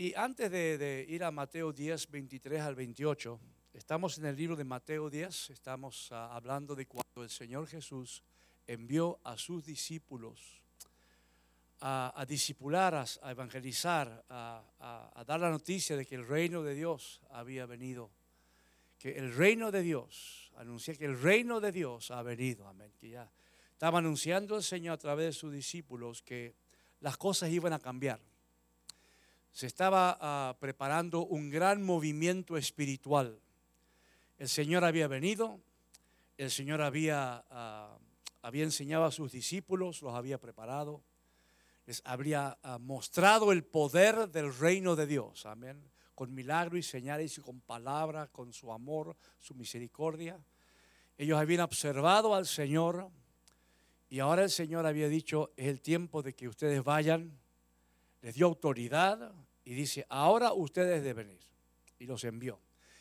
Y antes de, ir a Mateo 10, 23 al 28, estamos en el libro de Mateo 10, estamos ah, hablando de cuando el Señor Jesús envió a sus discípulos a, a a, evangelizar, a, a, dar la noticia de que el reino de Dios había venido. Que el reino de Dios, anuncia que el reino de Dios ha venido, amén. Que ya estaba anunciando el Señor a través de sus discípulos que las cosas iban a cambiar. Se estaba ah, preparando un gran movimiento espiritual. El Señor había venido, el Señor había, ah, había enseñado a sus discípulos, los había preparado les habría ah, mostrado el poder del reino de Dios. Amén. Con milagros y señales y con palabras, con su amor, su misericordia. Ellos habían observado al Señor y ahora el Señor había dicho, es el tiempo de que ustedes vayan. Les dio autoridad y dice, ahora ustedes deben ir. Y los envió.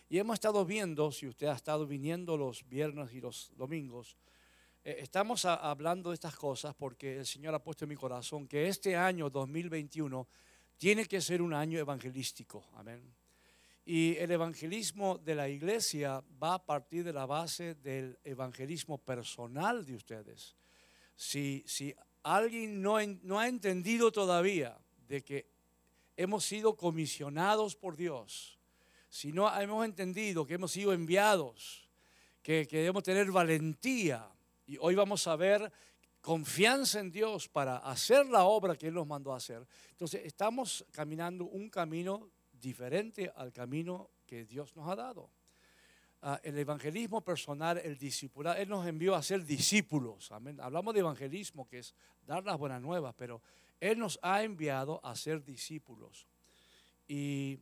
Y hemos estado viendo, si usted ha estado viniendo los viernes y los domingos, eh, estamos hablando de estas cosas porque el Señor ha puesto en mi corazón que este año 2021 tiene que ser un año evangelístico. Amén. Y el evangelismo de la iglesia va a partir de la base del evangelismo personal de ustedes. Si, si alguien no, no ha entendido todavía de que hemos sido comisionados por Dios, si no hemos entendido que hemos sido enviados, que, que debemos tener valentía, y hoy vamos a ver confianza en Dios para hacer la obra que Él nos mandó a hacer. Entonces estamos caminando un camino diferente al camino que Dios nos ha dado. Ah, el evangelismo personal, el discipulado, Él nos envió a ser discípulos. Amén. Hablamos de evangelismo, que es dar las buenas nuevas, pero Él nos ha enviado a ser discípulos. Y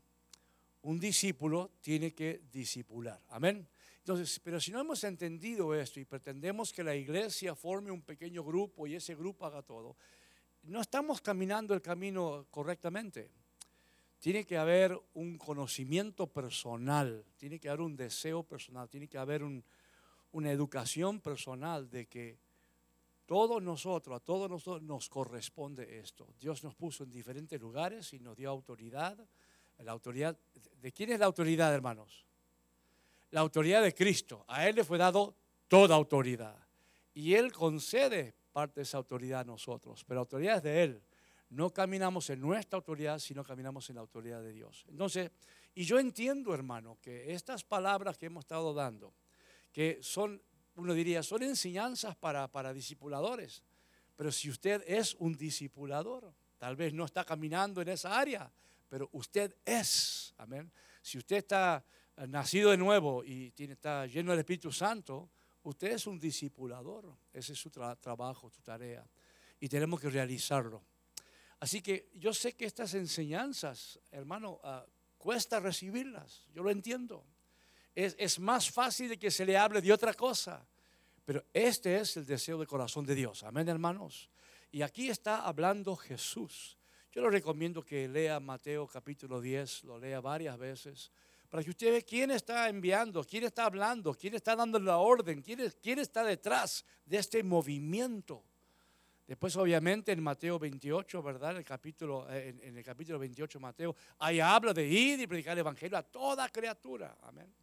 un discípulo tiene que discipular. Amén. Entonces, pero si no hemos entendido esto y pretendemos que la iglesia forme un pequeño grupo y ese grupo haga todo, no estamos caminando el camino correctamente. Tiene que haber un conocimiento personal, tiene que haber un deseo personal, tiene que haber una educación personal de que todos nosotros, a todos nosotros nos corresponde esto. Dios nos puso en diferentes lugares y nos dio autoridad. La autoridad, ¿de quién es la autoridad, hermanos? la autoridad de Cristo. A Él le fue dado toda autoridad. Y Él concede parte de esa autoridad a nosotros. Pero la autoridad es de Él. No caminamos en nuestra autoridad, sino caminamos en la autoridad de Dios. Entonces, y yo entiendo, hermano, que estas palabras que hemos estado dando, que son, uno diría, son enseñanzas para, para discipuladores. Pero si usted es un discipulador, tal vez no está caminando en esa área, pero usted es. Amén. Si usted está nacido de nuevo y tiene, está lleno del Espíritu Santo, usted es un discipulador. Ese es su trabajo, su tarea. Y tenemos que realizarlo. Así que yo sé que estas enseñanzas, hermano, ah, cuesta recibirlas. Yo lo entiendo. Es, es, más fácil de que se le hable de otra cosa. Pero este es el deseo del corazón de Dios. Amén, hermanos. Y aquí está hablando Jesús. Yo le recomiendo que lea Mateo capítulo 10, lo lea varias veces para que usted vea quién está enviando, quién está hablando, quién está dando la orden, quién, quién está detrás de este movimiento. Después, obviamente, en Mateo 28, ¿verdad? En el capítulo, eh, en, el capítulo 28 Mateo, ahí habla de ir y predicar el evangelio a toda criatura. Amén.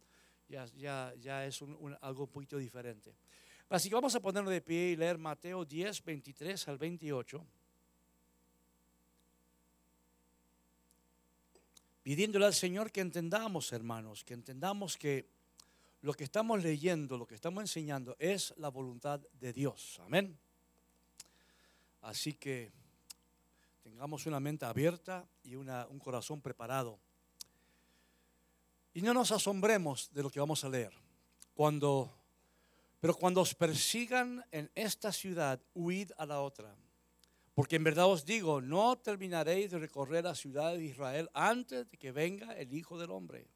Ya, ya, ya es algo un poquito diferente. Así que vamos a ponernos de pie y leer Mateo 10, 23 al 28. pidiéndole al Señor que entendamos, hermanos, que entendamos que lo que estamos leyendo, lo que estamos enseñando es la voluntad de Dios. Amén. Así que tengamos una mente abierta y un corazón preparado. Y no nos asombremos de lo que vamos a leer. Cuando, pero cuando os persigan en esta ciudad, huid a la otra porque en verdad os digo, no terminaréis de recorrer la ciudad de Israel antes de que venga el Hijo del Hombre.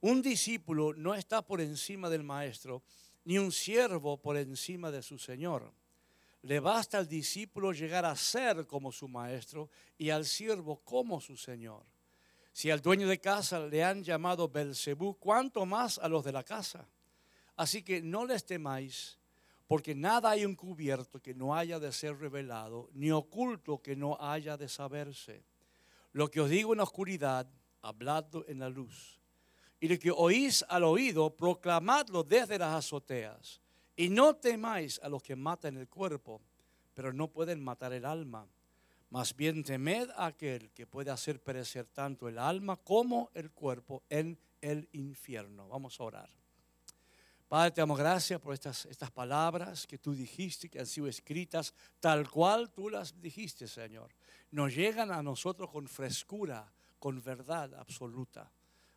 Un discípulo no está por encima del maestro, ni un siervo por encima de su Señor. Le basta al discípulo llegar a ser como su maestro y al siervo como su Señor. Si al dueño de casa le han llamado Belcebú, ¿cuánto más a los de la casa? Así que no les temáis porque nada hay encubierto que no haya de ser revelado, ni oculto que no haya de saberse. Lo que os digo en la oscuridad, habladlo en la luz. Y lo que oís al oído, proclamadlo desde las azoteas. Y no temáis a los que matan el cuerpo, pero no pueden matar el alma. Más bien temed a aquel que puede hacer perecer tanto el alma como el cuerpo en el infierno. Vamos a orar. Padre, te damos gracias por estas, estas palabras que tú dijiste, que han sido escritas tal cual tú las dijiste, Señor. Nos llegan a nosotros con frescura, con verdad absoluta.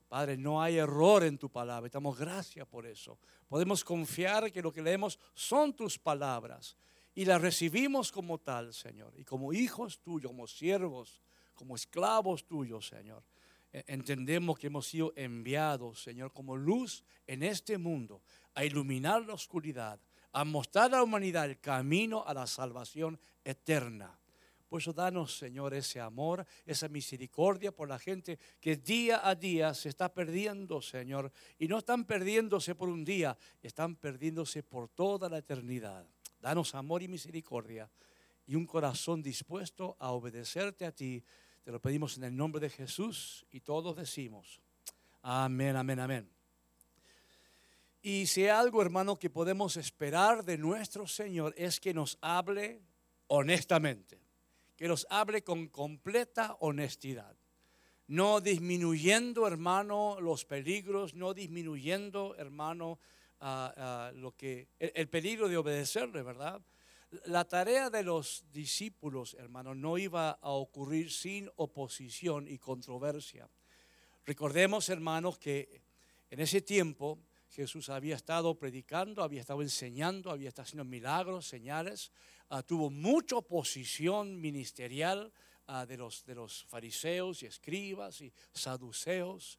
Padre, no hay error en tu palabra. Te damos gracias por eso. Podemos confiar que lo que leemos son tus palabras y las recibimos como tal, Señor. Y como hijos tuyos, como siervos, como esclavos tuyos, Señor. E, entendemos que hemos sido enviados, Señor, como luz en este mundo, a iluminar la oscuridad, a mostrar a la humanidad el camino a la salvación eterna. Por eso danos, Señor, ese amor, esa misericordia por la gente que día a día se está perdiendo, Señor. Y no están perdiéndose por un día, están perdiéndose por toda la eternidad. Danos amor y misericordia y un corazón dispuesto a obedecerte a ti te lo pedimos en el nombre de Jesús y todos decimos, amén, amén, amén. Y si hay algo, hermano, que podemos esperar de nuestro Señor es que nos hable honestamente, que nos hable con completa honestidad, no disminuyendo, hermano, los peligros, no disminuyendo, hermano, lo que el peligro de obedecerle, ¿verdad? La tarea de los discípulos, hermanos, no iba a ocurrir sin oposición y controversia. Recordemos, hermanos, que en ese tiempo Jesús había estado predicando, había estado enseñando, había estado haciendo milagros, señales, ah, tuvo mucha oposición ministerial ah, de, los, de los fariseos y escribas y saduceos,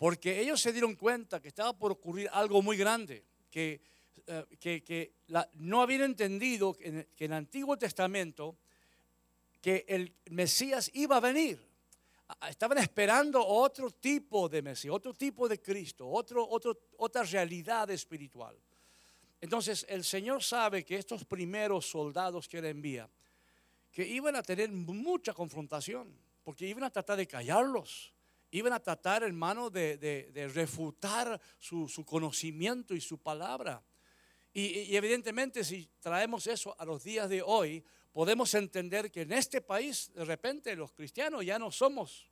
porque ellos se dieron cuenta que estaba por ocurrir algo muy grande, que eh, que, no habían entendido que en, el Antiguo Testamento que el Mesías iba a venir. Estaban esperando otro tipo de Mesías, otro tipo de Cristo, otro, otro, otra realidad espiritual. Entonces el Señor sabe que estos primeros soldados que él envía, que iban a tener mucha confrontación, porque iban a tratar de callarlos, iban a tratar, hermano, de, de, refutar su, su, conocimiento y su palabra. Y, evidentemente si traemos eso a los días de hoy, podemos entender que en este país de repente los cristianos ya no somos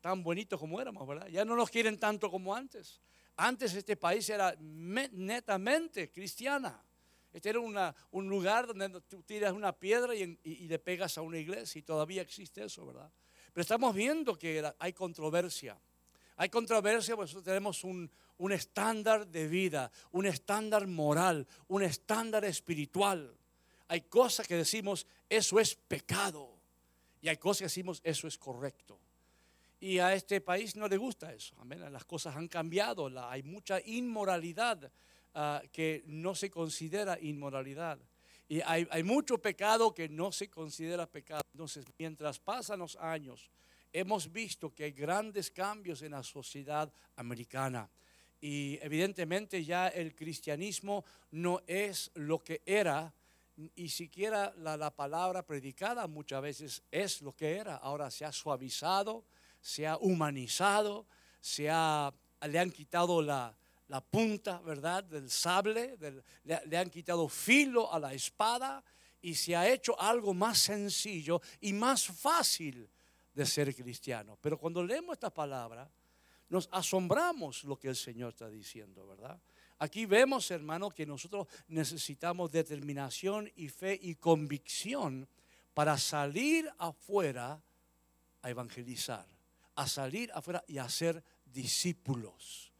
tan bonitos como éramos, ¿verdad? Ya no nos quieren tanto como antes. Antes este país era netamente cristiana. Este era un lugar donde tú tiras una piedra y, y, le pegas a una iglesia y todavía existe eso, ¿verdad? Pero estamos viendo que hay controversia. Hay controversia, pues tenemos un, un estándar de vida, un estándar moral, un estándar espiritual. Hay cosas que decimos, eso es pecado. Y hay cosas que decimos, eso es correcto. Y a este país no le gusta eso. Las cosas han cambiado. hay mucha inmoralidad ah, que no se considera inmoralidad. Y hay, hay, mucho pecado que no se considera pecado. Entonces, mientras pasan los años, hemos visto que hay grandes cambios en la sociedad americana. Y evidentemente ya el cristianismo no es lo que era, y siquiera la, palabra predicada muchas veces es lo que era. Ahora se ha suavizado, se ha humanizado, se ha, le han quitado la, punta, ¿verdad?, del sable, le, le han quitado filo a la espada y se ha hecho algo más sencillo y más fácil de ser cristiano. Pero cuando leemos esta palabra, nos asombramos lo que el Señor está diciendo, ¿verdad? Aquí vemos, hermano, que nosotros necesitamos determinación y fe y convicción para salir afuera a evangelizar, a salir afuera y a ser discípulos.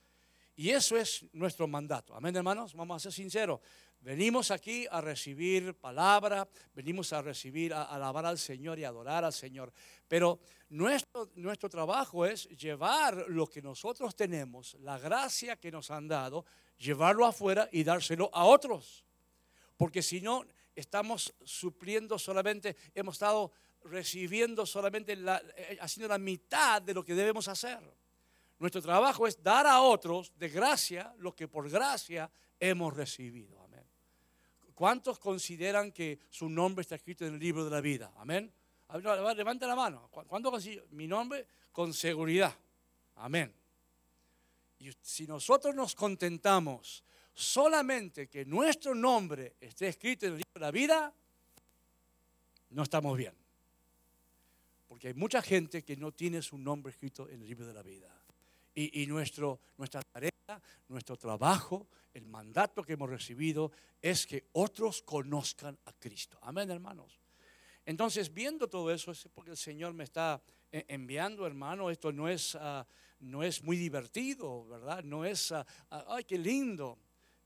Y eso es nuestro mandato. Amén, hermanos. Vamos a ser sinceros. Venimos aquí a recibir palabra, venimos a recibir, a alabar al Señor y adorar al Señor. Pero nuestro, nuestro trabajo es llevar lo que nosotros tenemos, la gracia que nos han dado, llevarlo afuera y dárselo a otros. Porque si no, estamos supliendo solamente, hemos estado recibiendo solamente, la, eh, haciendo la mitad de lo que debemos hacer. Nuestro trabajo es dar a otros de gracia lo que por gracia hemos recibido. ¿Cuántos consideran que su nombre está escrito en el libro de la vida? Amén. Levanta la mano. ¿Cuándo consigo? Mi nombre con seguridad. Amén. Y si nosotros nos contentamos solamente que nuestro nombre esté escrito en el libro de la vida, no estamos bien. Porque hay mucha gente que no tiene su nombre escrito en el libro de la vida. Y, nuestro, nuestra tarea, nuestro trabajo, el mandato que hemos recibido es que otros conozcan a Cristo. Amén, hermanos. Entonces, viendo todo eso, es porque el Señor me está eh, enviando, hermano. Esto no es, ah, no es muy divertido, ¿verdad? No es, ah, ah, ay, qué lindo.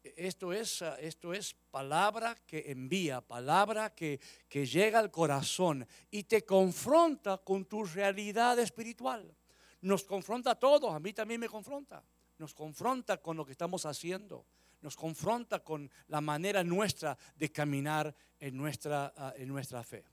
Esto es, esto es palabra que envía, palabra que, que llega al corazón y te confronta con tu realidad espiritual. Nos confronta a todos, a mí también me confronta. Nos confronta con lo que estamos haciendo. Nos confronta con la manera nuestra de caminar en nuestra, en nuestra fe.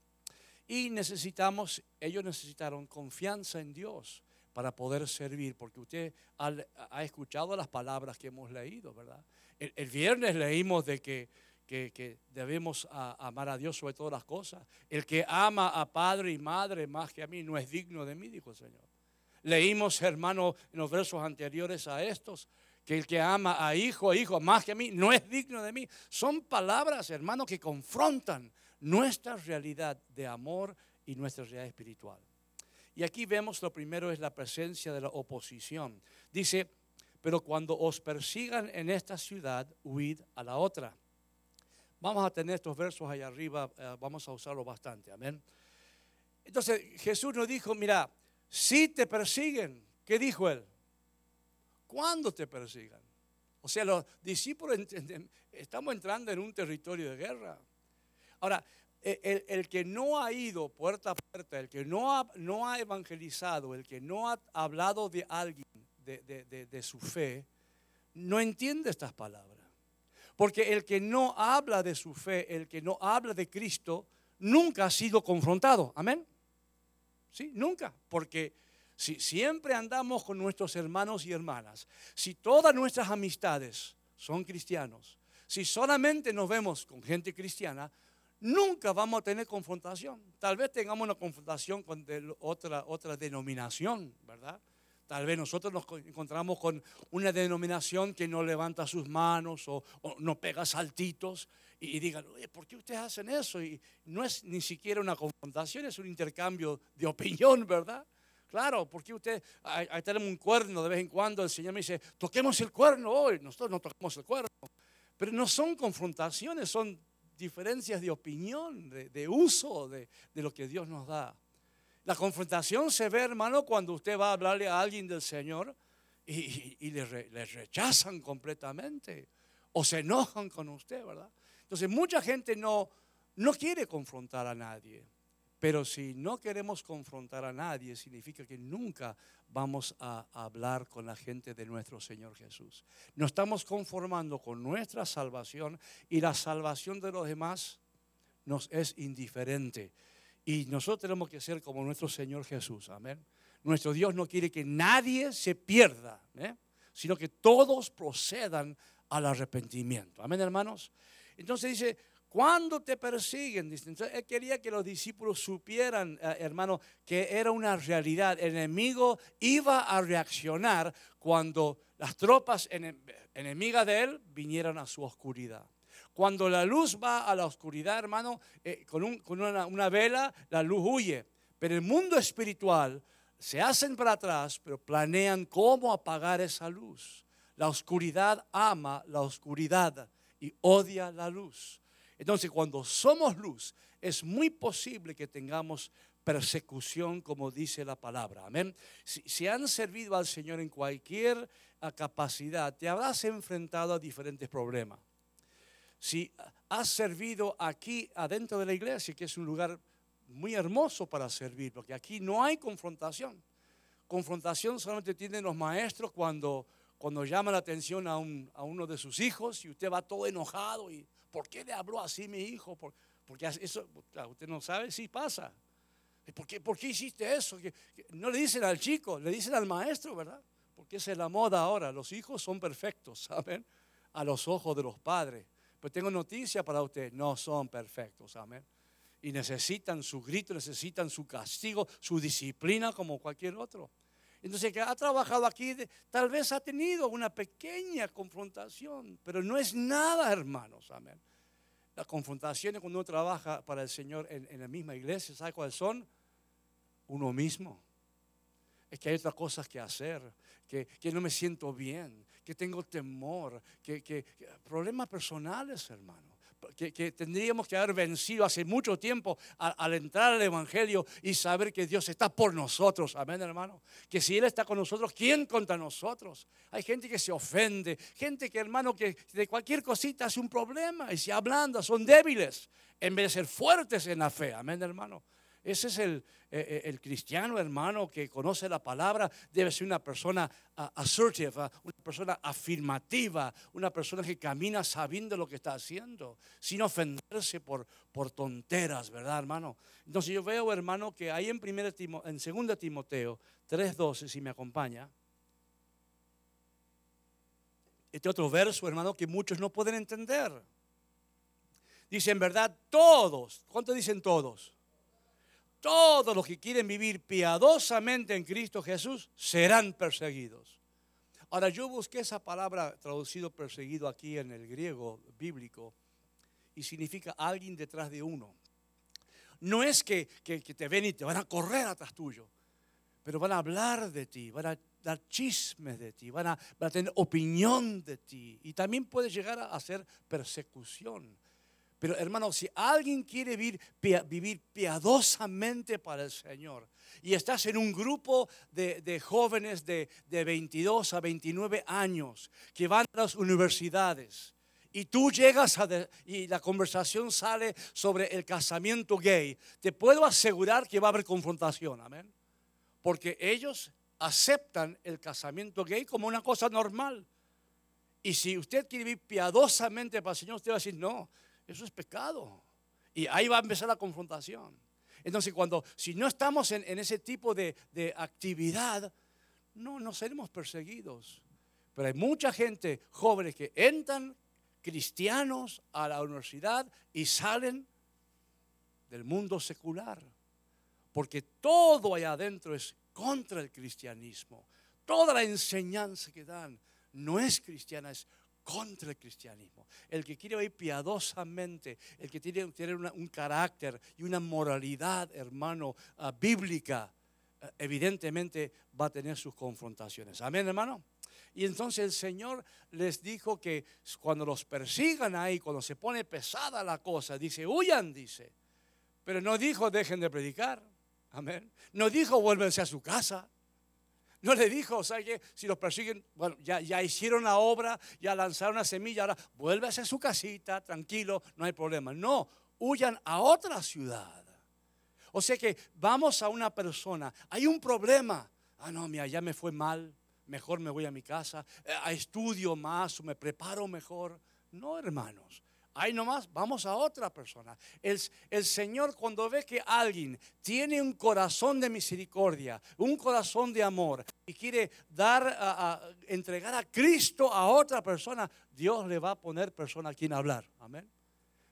Y necesitamos, ellos necesitaron confianza en Dios para poder servir, porque usted ha, escuchado las palabras que hemos leído, ¿verdad? El, viernes leímos de que, que, debemos amar a Dios sobre todas las cosas. El que ama a padre y madre más que a mí no es digno de mí, dijo el Señor. Leímos, hermano, en los versos anteriores a estos, que el que ama a hijo, a hijo más que a mí, no es digno de mí. Son palabras, hermano, que confrontan nuestra realidad de amor y nuestra realidad espiritual. Y aquí vemos lo primero es la presencia de la oposición. Dice, pero cuando os persigan en esta ciudad, huid a la otra. Vamos a tener estos versos ahí arriba, eh, vamos a usarlos bastante, amén. Entonces Jesús nos dijo, mira, si te persiguen, ¿qué dijo él? ¿Cuándo te persigan? O sea, los discípulos estamos entrando en un territorio de guerra. Ahora, e, el, que no ha ido puerta a puerta, el que no ha, no ha evangelizado, el que no ha hablado de alguien, de, su fe, no entiende estas palabras. Porque el que no habla de su fe, el que no habla de Cristo, nunca ha sido confrontado. Amén. Sí, nunca. Porque si siempre andamos con nuestros hermanos y hermanas, si todas nuestras amistades son cristianos, si solamente nos vemos con gente cristiana, nunca vamos a tener confrontación. Tal vez tengamos una confrontación con otra, otra denominación, ¿verdad? Tal vez nosotros nos encontramos con una denominación que no levanta sus manos o, no pega saltitos y, digan, oye, ¿por qué ustedes hacen eso? Y no es ni siquiera una confrontación, es un intercambio de opinión, ¿verdad? Claro, porque usted, ahí, tenemos un cuerno de vez en cuando, el Señor me dice, toquemos el cuerno hoy, nosotros no tocamos el cuerno. Pero no son confrontaciones, son diferencias de opinión, de, uso de, lo que Dios nos da. La confrontación se ve, hermano, cuando usted va a hablarle a alguien del Señor y, le, rechazan completamente o se enojan con usted, ¿verdad? Entonces, mucha gente no, no quiere confrontar a nadie. Pero si no queremos confrontar a nadie, significa que nunca vamos a hablar con la gente de nuestro Señor Jesús. Nos estamos conformando con nuestra salvación y la salvación de los demás nos es indiferente. Y nosotros tenemos que ser como nuestro Señor Jesús. Amén. Nuestro Dios no quiere que nadie se pierda, ¿eh? sino que todos procedan al arrepentimiento. Amén, hermanos. Entonces dice, cuando te persiguen, él quería que los discípulos supieran, eh, hermano, que era una realidad. El enemigo iba a reaccionar cuando las tropas enemigas de él vinieran a su oscuridad. Cuando la luz va a la oscuridad, hermano, eh, con, una, vela, la luz huye. Pero el mundo espiritual se hacen para atrás, pero planean cómo apagar esa luz. La oscuridad ama la oscuridad y odia la luz. Entonces, cuando somos luz, es muy posible que tengamos persecución, como dice la palabra. Amén. Si, han servido al Señor en cualquier capacidad, te habrás enfrentado a diferentes problemas. Si has servido aquí adentro de la iglesia, que es un lugar muy hermoso para servir, porque aquí no hay confrontación. Confrontación solamente tienen los maestros cuando, cuando llaman la atención a, a uno de sus hijos y usted va todo enojado y ¿por qué le habló así mi hijo? Porque eso, usted no sabe, sí pasa. ¿Por qué, ¿Por qué hiciste eso? No le dicen al chico, le dicen al maestro, ¿verdad? Porque es la moda ahora. Los hijos son perfectos, ¿saben? A los ojos de los padres. Pero tengo noticia para usted, no son perfectos, amén. y necesitan su grito, necesitan su castigo, su disciplina como cualquier otro. Entonces, que ha trabajado aquí, tal vez ha tenido una pequeña confrontación, pero no es nada, hermanos, amén. Las confrontaciones cuando uno trabaja para el Señor en, la misma iglesia, ¿sabe cuáles son? Uno mismo. Es que hay otras cosas que hacer, que, que no me siento bien, que tengo temor, que, que problemas personales, hermano que, tendríamos que haber vencido hace mucho tiempo al, entrar al Evangelio y saber que Dios está por nosotros. Amén, hermano. Que si Él está con nosotros, ¿quién contra nosotros? Hay gente que se ofende, gente que, hermano, que de cualquier cosita hace un problema y se ablanda, son débiles en vez de ser fuertes en la fe. Amén, hermano. Ese es el, eh, eh, el cristiano hermano que conoce la palabra, debe ser una persona uh, assertive, ah, una persona afirmativa, una persona que camina sabiendo lo que está haciendo, sin ofenderse por, por tonteras, ¿verdad, hermano? Entonces yo veo, hermano, que ahí en, primera en 2 Timoteo 3.12, si me acompaña, este otro verso, hermano, que muchos no pueden entender. Dice, en verdad, todos, ¿cuánto dicen todos? Todos los que quieren vivir piadosamente en Cristo Jesús serán perseguidos. Ahora yo busqué esa palabra traducido perseguido aquí en el griego bíblico y significa alguien detrás de uno. No es que, te ven y te van a correr atrás tuyo, pero van a hablar de ti, van a dar chismes de ti, van a, a tener opinión de ti y también puede llegar a hacer persecución. Pero hermano, si alguien quiere vivir, piadosamente para el Señor y estás en un grupo de, jóvenes de, 22 a 29 años que van a las universidades y tú llegas a y la conversación sale sobre el casamiento gay, te puedo asegurar que va a haber confrontación, amén. Porque ellos aceptan el casamiento gay como una cosa normal. Y si usted quiere vivir piadosamente para el Señor, usted va a decir, no, eso es pecado. Y ahí va a empezar la confrontación. Entonces, cuando, si no estamos en, ese tipo de, actividad, no, no seremos perseguidos. Pero hay mucha gente, jóvenes, que entran cristianos a la universidad y salen del mundo secular. Porque todo allá adentro es contra el cristianismo. Toda la enseñanza que dan no es cristiana, es contra el cristianismo. El que quiere vivir piadosamente, el que tiene, un carácter y una moralidad, hermano, ah, bíblica, ah, evidentemente va a tener sus confrontaciones. Amén, hermano. Y entonces el Señor les dijo que cuando los persigan ahí, cuando se pone pesada la cosa, dice, huyan, dice. Pero no dijo, dejen de predicar. Amén. No dijo, vuélvense a su casa. No le dijo, o sea que si los persiguen, bueno, ya, ya hicieron la obra, ya lanzaron una semilla, ahora vuelve a su casita, tranquilo, no hay problema. No, huyan a otra ciudad. O sea que vamos a una persona, hay un problema. Ah, no, mira, ya me fue mal, mejor me voy a mi casa, eh, estudio más me preparo mejor. No, hermanos, Ahí nomás, vamos a otra persona. El, el, Señor cuando ve que alguien tiene un corazón de misericordia, un corazón de amor y quiere dar, a, entregar a Cristo a otra persona, Dios le va a poner persona a quien hablar. Amén.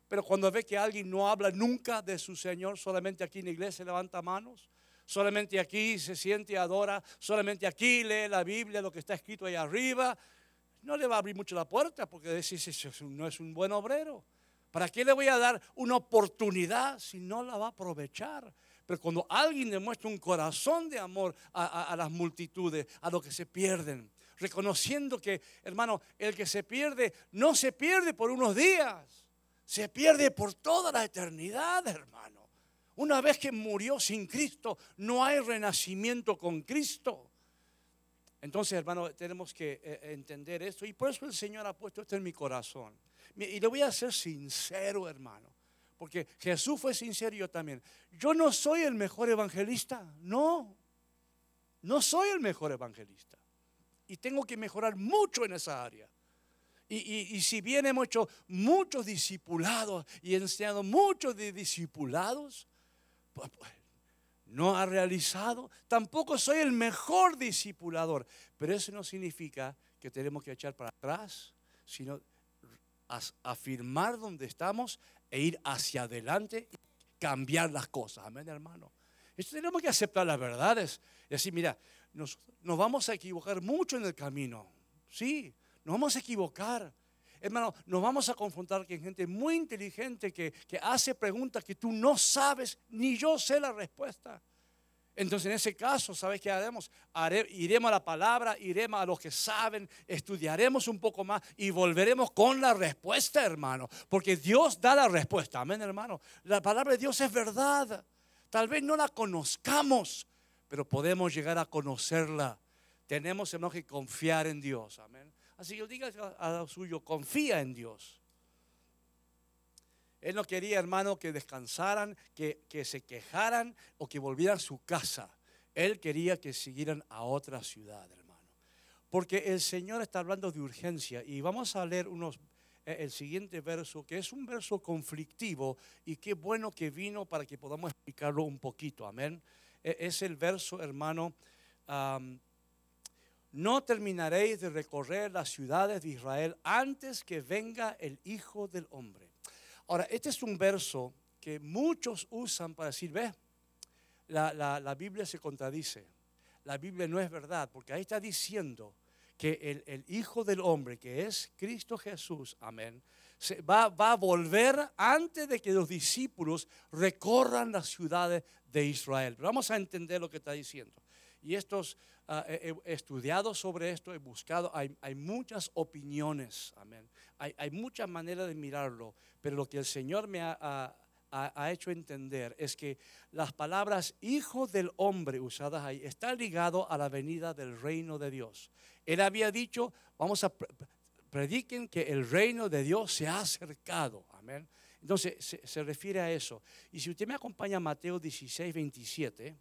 Pero cuando ve que alguien no habla nunca de su Señor, solamente aquí en la iglesia levanta manos, solamente aquí se siente y adora, solamente aquí lee la Biblia, lo que está escrito ahí arriba, no le va a abrir mucho la puerta porque decir no es un buen obrero. ¿Para qué le voy a dar una oportunidad si no la va a aprovechar? Pero cuando alguien demuestra un corazón de amor a, a las multitudes, a los que se pierden, reconociendo que, hermano, el que se pierde no se pierde por unos días, se pierde por toda la eternidad, hermano. Una vez que murió sin Cristo, no hay renacimiento con Cristo. Entonces, hermano, tenemos que eh, entender esto. Y por eso el Señor ha puesto esto en mi corazón. Y le voy a ser sincero, hermano. Porque Jesús fue sincero y yo también. Yo no soy el mejor evangelista. No. No soy el mejor evangelista. Y tengo que mejorar mucho en esa área. Y, si bien hemos hecho muchos discipulados y enseñado muchos discipulados, pues, pues no ha realizado. Tampoco soy el mejor discipulador. Pero eso no significa que tenemos que echar para atrás, sino afirmar donde estamos e ir hacia adelante cambiar las cosas. Amén, hermano. Esto tenemos que aceptar las verdades. Y decir, mira, nos vamos a equivocar mucho en el camino. Sí, nos vamos a equivocar. Hermano, nos vamos a confrontar con gente muy inteligente que, que hace preguntas que tú no sabes, ni yo sé la respuesta. Entonces, en ese caso, ¿sabes qué haremos? iremos a la palabra, iremos a los que saben, estudiaremos un poco más y volveremos con la respuesta, hermano. Porque Dios da la respuesta. Amén, hermano. La palabra de Dios es verdad. Tal vez no la conozcamos, pero podemos llegar a conocerla. Tenemos, hermano, que confiar en Dios. Amén. Así que diga a lo suyo, confía en Dios. Él no quería, hermano, que descansaran, que, que se quejaran o que volvieran a su casa. Él quería que siguieran a otra ciudad, hermano. Porque el Señor está hablando de urgencia y vamos a leer unos, eh, el siguiente verso, que es un verso conflictivo y qué bueno que vino para que podamos explicarlo un poquito. Amén. E, es el verso, hermano. No terminaréis de recorrer las ciudades de Israel antes que venga el Hijo del Hombre. Ahora, este es un verso que muchos usan para decir, ve, la, Biblia se contradice. La Biblia no es verdad, porque ahí está diciendo que el, Hijo del Hombre, que es Cristo Jesús, amén, va, va, a volver antes de que los discípulos recorran las ciudades de Israel. Pero vamos a entender lo que está diciendo. Y estos, ah, he, estudiado sobre esto, he buscado, hay, hay muchas opiniones, amén. Hay, hay, muchas maneras de mirarlo, pero lo que el Señor me ha, ha, hecho entender es que las palabras hijo del hombre usadas ahí está ligado a la venida del reino de Dios. Él había dicho, vamos a prediquen que el reino de Dios se ha acercado. Amén. Entonces se, se refiere a eso. Y si usted me acompaña a Mateo 16, 27.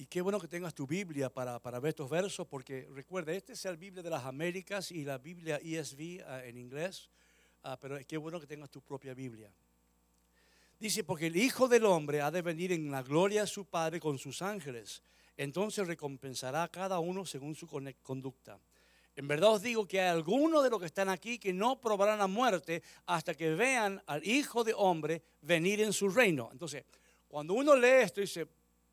Y qué bueno que tengas tu Biblia para, para ver estos versos, porque recuerda, este es el Biblia de las Américas y la Biblia ESV ah, en inglés, uh, pero qué bueno que tengas tu propia Biblia. Dice, porque el Hijo del Hombre ha de venir en la gloria de su Padre con sus ángeles, entonces recompensará a cada uno según su conducta. En verdad os digo que hay algunos de los que están aquí que no probarán la muerte hasta que vean al Hijo de Hombre venir en su reino. Entonces, cuando uno lee esto, dice,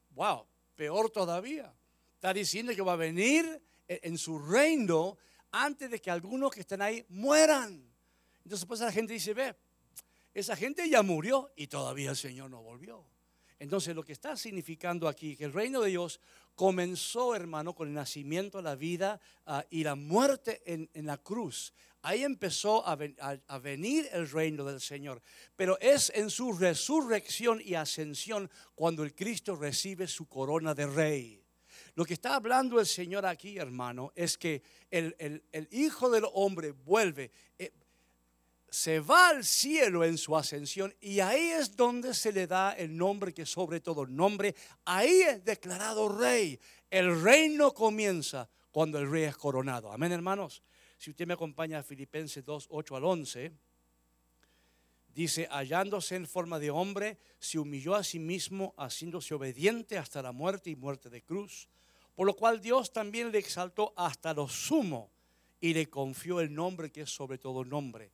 wow, peor todavía. Está diciendo que va a venir en su reino antes de que algunos que están ahí mueran. Entonces pues la gente dice, ve, esa gente ya murió y todavía el Señor no volvió. Entonces lo que está significando aquí, que el reino de Dios comenzó, hermano, con el nacimiento, la vida ah, y la muerte en, la cruz. Ahí empezó a, venir el reino del Señor. Pero es en su resurrección y ascensión cuando el Cristo recibe su corona de rey. Lo que está hablando el Señor aquí, hermano, es que el, el Hijo del Hombre vuelve. Eh, se va al cielo en su ascensión y ahí es donde se le da el nombre que sobre todo nombre, ahí es declarado rey. El reino comienza cuando el rey es coronado. Amén, hermanos. Si usted me acompaña a Filipenses 2, 8 al 11, dice, hallándose en forma de hombre, se humilló a sí mismo, haciéndose obediente hasta la muerte y muerte de cruz, por lo cual Dios también le exaltó hasta lo sumo y le confió el nombre que es sobre todo nombre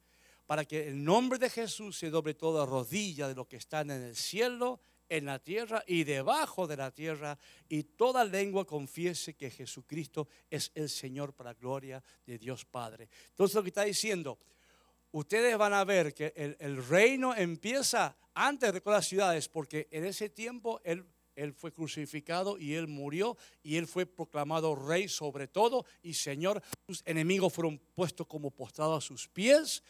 para que el nombre de Jesús se doble toda rodilla de los que están en el cielo, en la tierra y debajo de la tierra, y toda lengua confiese que Jesucristo es el Señor para gloria de Dios Padre. Entonces lo que está diciendo, ustedes van a ver que el, reino empieza antes de las ciudades, porque en ese tiempo él, él fue crucificado y él murió y él fue proclamado rey sobre todo y Señor. Sus enemigos fueron puestos como postrados a sus pies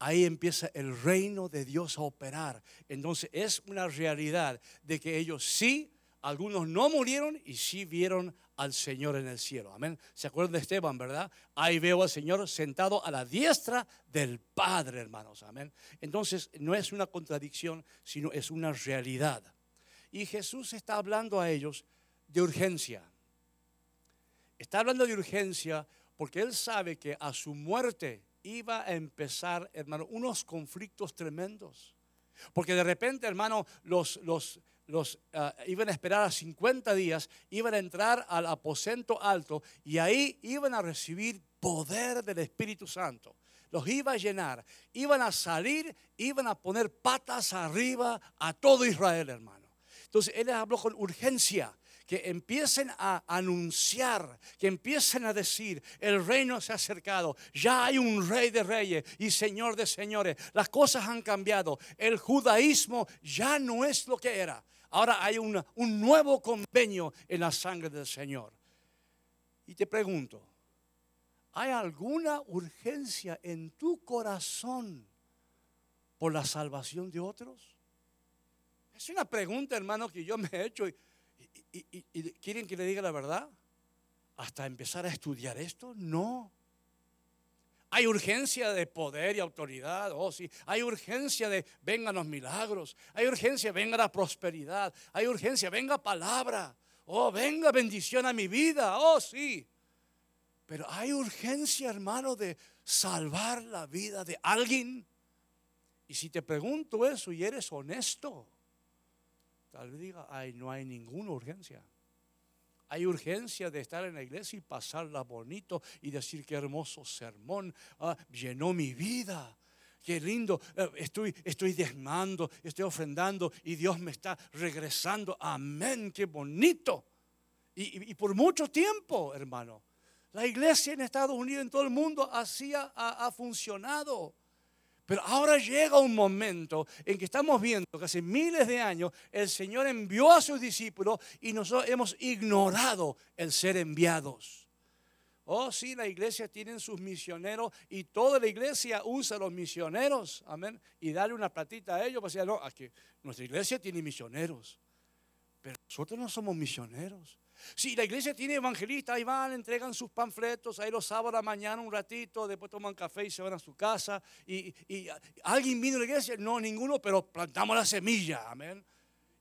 ahí empieza el reino de Dios a operar. Entonces es una realidad de que ellos sí, algunos no murieron y sí vieron al Señor en el cielo. Amén. ¿Se acuerdan de Esteban, verdad? Ahí veo al Señor sentado a la diestra del Padre, hermanos. Amén. Entonces no es una contradicción, sino es una realidad. Y Jesús está hablando a ellos de urgencia. Está hablando de urgencia porque Él sabe que a su muerte iba a empezar, hermano, unos conflictos tremendos. Porque de repente, hermano, los, los, los ah, iban a esperar a 50 días, iban a entrar al aposento alto y ahí iban a recibir poder del Espíritu Santo. los iba a llenar. Iban a salir, iban a poner patas arriba a todo Israel, hermano. Entonces Él les habló con urgencia que empiecen a anunciar, que empiecen a decir, el reino se ha acercado, ya hay un rey de reyes y señor de señores, las cosas han cambiado, el judaísmo ya no es lo que era, ahora hay un nuevo convenio en la sangre del Señor. Y te pregunto, ¿hay alguna urgencia en tu corazón por la salvación de otros? Es una pregunta, hermano, que yo me he hecho. Y, y, quieren que le diga la verdad? ¿Hasta empezar a estudiar esto? No. Hay urgencia de poder y autoridad, oh sí. Hay urgencia de vengan los milagros. Hay urgencia, venga la prosperidad. Hay urgencia, venga palabra. Oh, venga bendición a mi vida, oh sí. Pero hay urgencia, hermano, de salvar la vida de alguien. Y si te pregunto eso y eres honesto, Tal vez diga, ay, no hay ninguna urgencia. Hay urgencia de estar en la iglesia y pasarla bonito y decir qué hermoso sermón, ah, llenó mi vida. Qué lindo, eh, estoy, estoy desmando, estoy ofrendando y Dios me está regresando. Amén, qué bonito. Y, por mucho tiempo, hermano, la iglesia en Estados Unidos, en todo el mundo, así ha funcionado. Pero ahora llega un momento en que estamos viendo que hace miles de años el Señor envió a sus discípulos y nosotros hemos ignorado el ser enviados. Oh, sí, la iglesia tiene sus misioneros y toda la iglesia usa los misioneros, amén, y darle una platita a ellos, pues no, aquí nuestra iglesia tiene misioneros, pero nosotros no somos misioneros. Si la iglesia tiene evangelistas, ahí van, entregan sus panfletos, ahí los sábados a la mañana un ratito, después toman café y se van a su casa. Y, alguien vino a la iglesia, no, ninguno, pero plantamos la semilla, amén.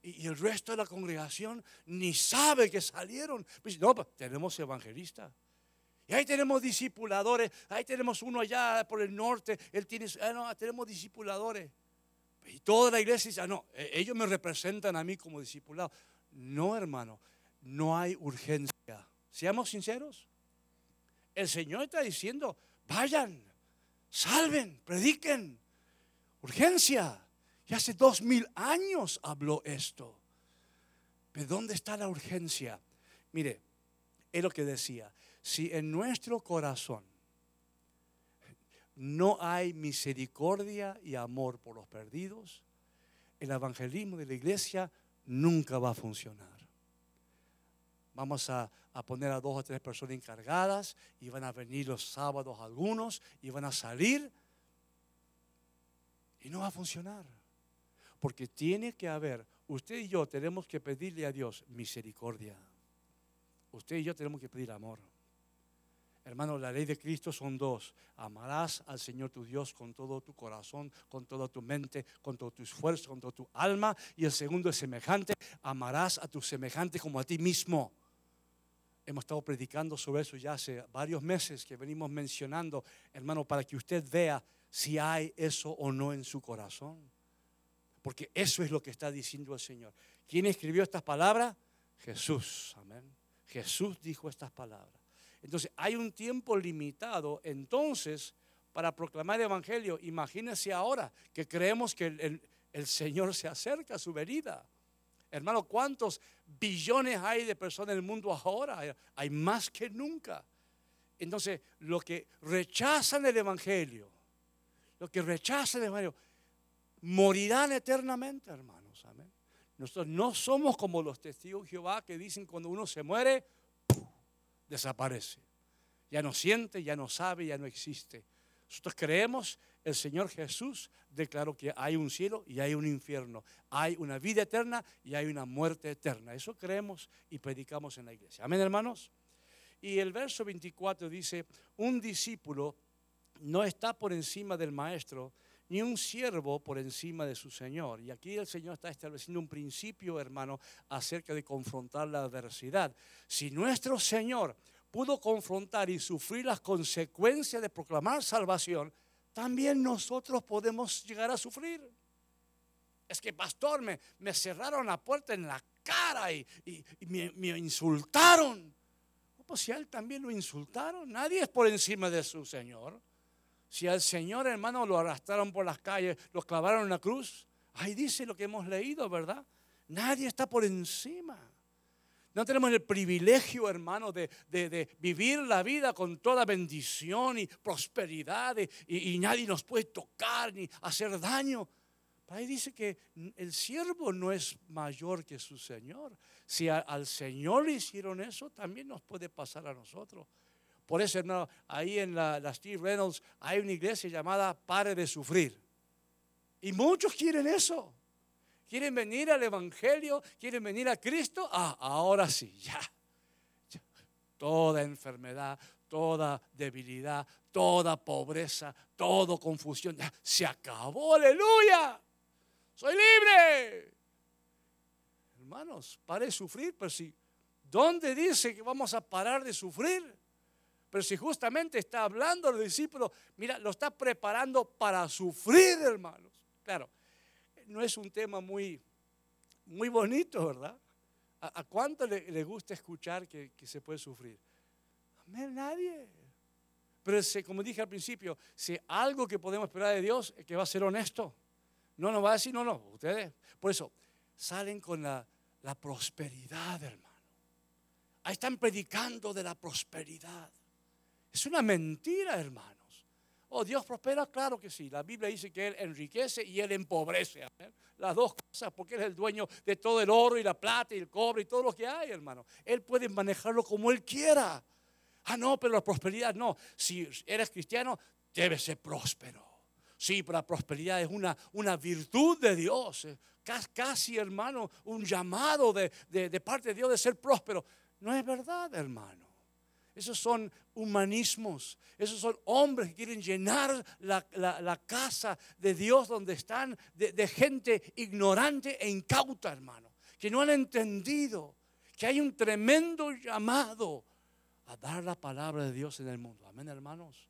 Y, el resto de la congregación ni sabe que salieron. Pues, no, pues, tenemos evangelistas. Y ahí tenemos discipuladores, ahí tenemos uno allá por el norte, él tiene, ah, no, tenemos discipuladores. Y toda la iglesia dice, ah, no, e, ellos me representan a mí como discipulado. No, hermano, no hay urgencia. Seamos sinceros. El Señor está diciendo, vayan, salven, prediquen. Urgencia. Y hace dos mil años habló esto. Pero ¿dónde está la urgencia? Mire, es lo que decía. Si en nuestro corazón no hay misericordia y amor por los perdidos, el evangelismo de la iglesia nunca va a funcionar. Vamos a, poner a dos o tres personas encargadas y van a venir los sábados algunos y van a salir y no va a funcionar. Porque tiene que haber, usted y yo tenemos que pedirle a Dios misericordia. Usted y yo tenemos que pedir amor. Hermano, la ley de Cristo son dos. Amarás al Señor tu Dios con todo tu corazón, con toda tu mente, con todo tu esfuerzo, con toda tu alma. Y el segundo es semejante. Amarás a tu semejante como a ti mismo. Hemos estado predicando sobre eso ya hace varios meses que venimos mencionando, hermano, para que usted vea si hay eso o no en su corazón. Porque eso es lo que está diciendo el Señor. ¿Quién escribió estas palabras? Jesús. Amén. Jesús dijo estas palabras. Entonces, hay un tiempo limitado entonces para proclamar el Evangelio. Imagínense ahora que creemos que el, el Señor se acerca a su venida. Hermano, ¿cuántos billones hay de personas en el mundo ahora? Hay más que nunca. Entonces, los que rechazan el Evangelio, los que rechazan el Evangelio, morirán eternamente, hermanos. Amén. Nosotros no somos como los testigos de Jehová que dicen cuando uno se muere, desaparece. Ya no siente, ya no sabe, ya no existe. Nosotros creemos el Señor Jesús declaró que hay un cielo y hay un infierno, hay una vida eterna y hay una muerte eterna. Eso creemos y predicamos en la iglesia. Amén, hermanos. Y el verso 24 dice, un discípulo no está por encima del maestro, ni un siervo por encima de su Señor. Y aquí el Señor está estableciendo un principio, hermano, acerca de confrontar la adversidad. Si nuestro Señor pudo confrontar y sufrir las consecuencias de proclamar salvación, también nosotros podemos llegar a sufrir. Es que, pastor, me, me cerraron la puerta en la cara y, me, insultaron. Pues si a él también lo insultaron, nadie es por encima de su Señor. Si al Señor, hermano, lo arrastraron por las calles, lo clavaron en la cruz, ahí dice lo que hemos leído, ¿verdad? Nadie está por encima. No tenemos el privilegio, hermano, de, vivir la vida con toda bendición y prosperidad y, nadie nos puede tocar ni hacer daño. Ahí dice que el siervo no es mayor que su Señor. Si al Señor le hicieron eso, también nos puede pasar a nosotros. Por eso, hermano, ahí en la, la Steve Reynolds hay una iglesia llamada Pare de Sufrir. Y muchos quieren eso quieren venir al Evangelio, quieren venir a Cristo, ah, ahora sí, ya. Toda enfermedad, toda debilidad, toda pobreza, toda confusión, ya se acabó, aleluya. Soy libre. Hermanos, pare de sufrir, pero si, ¿dónde dice que vamos a parar de sufrir? Pero si justamente está hablando al discípulo, mira, lo está preparando para sufrir, hermanos. Claro, no es un tema muy, muy bonito, ¿verdad? ¿A, cuánto le, gusta escuchar que, se puede sufrir? A nadie. Pero como dije al principio, si algo que podemos esperar de Dios es que va a ser honesto. No nos va a decir, no, no, ustedes. Por eso, salen con la, la prosperidad, hermano. Ahí están predicando de la prosperidad. Es una mentira, hermano. Oh, Dios prospera, claro que sí. La Biblia dice que Él enriquece y Él empobrece. Las dos cosas, porque Él es el dueño de todo el oro y la plata y el cobre y todo lo que hay, hermano. Él puede manejarlo como Él quiera. Ah, no, pero la prosperidad no. Si eres cristiano, debes ser próspero. Sí, pero la prosperidad es una, una virtud de Dios. Casi, hermano, un llamado de, de parte de Dios de ser próspero. No es verdad, hermano. Esos son humanismos. Esos son hombres que quieren llenar la, casa de Dios donde están de, gente ignorante e incauta, hermano. Que no han entendido que hay un tremendo llamado a dar la palabra de Dios en el mundo. Amén, hermanos.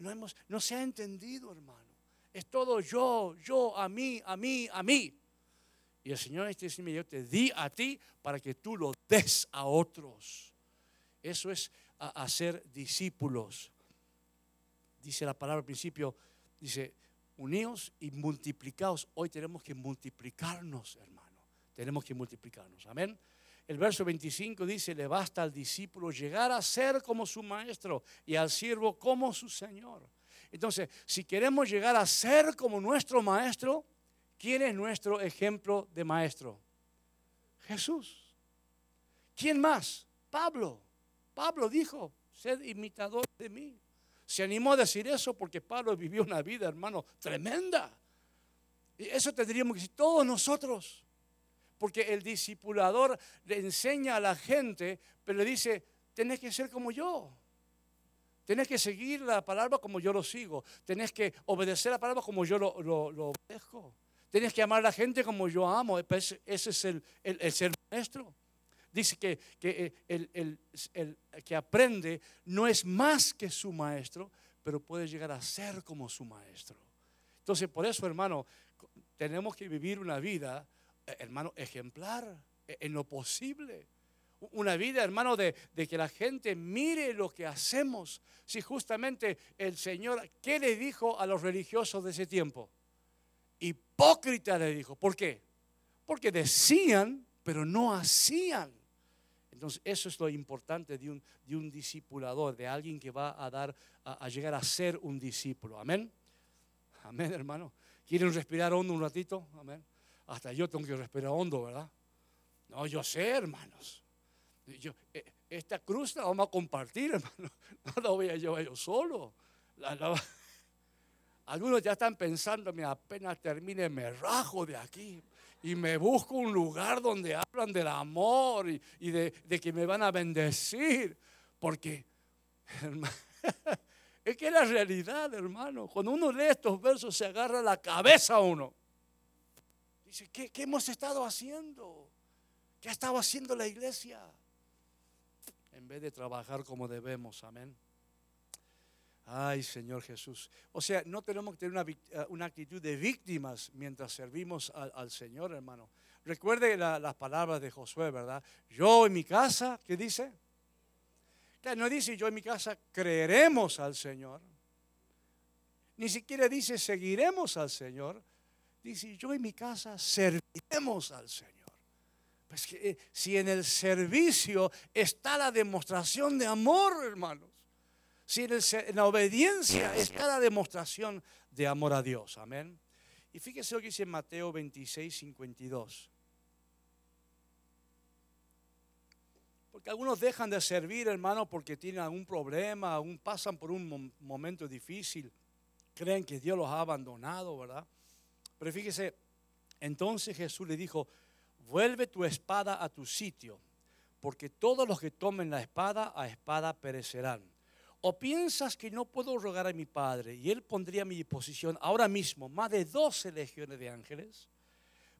No, hemos, no se ha entendido, hermano. Es todo yo, yo, a mí, a mí, a mí. Y el Señor este dice, yo te di a ti para que tú lo des a otros. Eso es a, ser discípulos. Dice la palabra al principio, dice, unidos y multiplicados. Hoy tenemos que multiplicarnos, hermano. Tenemos que multiplicarnos. Amén. El verso 25 dice, le basta al discípulo llegar a ser como su maestro y al siervo como su señor. Entonces, si queremos llegar a ser como nuestro maestro, ¿quién es nuestro ejemplo de maestro? Jesús. ¿Quién más? Pablo. Pablo dijo, sed imitador de mí. Se animó a decir eso porque Pablo vivió una vida, hermano, tremenda. Y eso tendríamos que decir todos nosotros. Porque el discipulador le enseña a la gente, pero le dice, tenés que ser como yo. Tenés que seguir la palabra como yo lo sigo. Tenés que obedecer la palabra como yo lo, lo, obedezco. Tenés que amar a la gente como yo amo. Ese es el, el, el ser maestro. Dice que, que eh, el, que aprende no es más que su maestro, pero puede llegar a ser como su maestro. Entonces, por eso, hermano, tenemos que vivir una vida, eh, hermano, ejemplar eh, en lo posible. Una vida, hermano, de, de, que la gente mire lo que hacemos. Si justamente el Señor, ¿qué le dijo a los religiosos de ese tiempo? Hipócrita le dijo. ¿Por qué? Porque decían, pero no hacían. Entonces, eso es lo importante de un, de un discipulador, de alguien que va a dar, a, llegar a ser un discípulo. Amén. Amén, hermano. ¿Quieren respirar hondo un ratito? Amén. Hasta yo tengo que respirar hondo, ¿verdad? No, yo sé, hermanos. Yo, eh, esta cruz la vamos a compartir, hermano. No la voy a llevar yo solo. algunos ya están pensando, apenas termine, me rajo de aquí y me busco un lugar donde hablan del amor y, de, que me van a bendecir. Porque, es que es la realidad, hermano. Cuando uno lee estos versos se agarra la cabeza a uno. Dice, ¿qué, ¿qué hemos estado haciendo? ¿Qué ha estado haciendo la iglesia? En vez de trabajar como debemos, amén. Ay, Señor Jesús. O sea, no tenemos que tener una, eh, actitud de víctimas mientras servimos al, Señor, hermano. Recuerde las palabras de Josué, ¿verdad? Yo en mi casa, ¿qué dice? no dice yo en mi casa creeremos al Señor. Ni siquiera dice seguiremos al Señor. Dice, yo y mi casa serviremos al Señor. Pues que eh, si en el servicio está la demostración de amor, hermanos. Si en, en la obediencia está la demostración de amor a Dios. Amén. Y fíjese lo que dice Mateo 26, 52. Porque algunos dejan de servir, hermano, porque tienen algún problema, aún pasan por un momento difícil, creen que Dios los ha abandonado, ¿verdad? Pero fíjese, entonces Jesús le dijo, vuelve tu espada a tu sitio, porque todos los que tomen la espada, a espada perecerán. ¿O piensas que no puedo rogar a mi Padre y Él pondría a mi disposición ahora mismo más de 12 legiones de ángeles?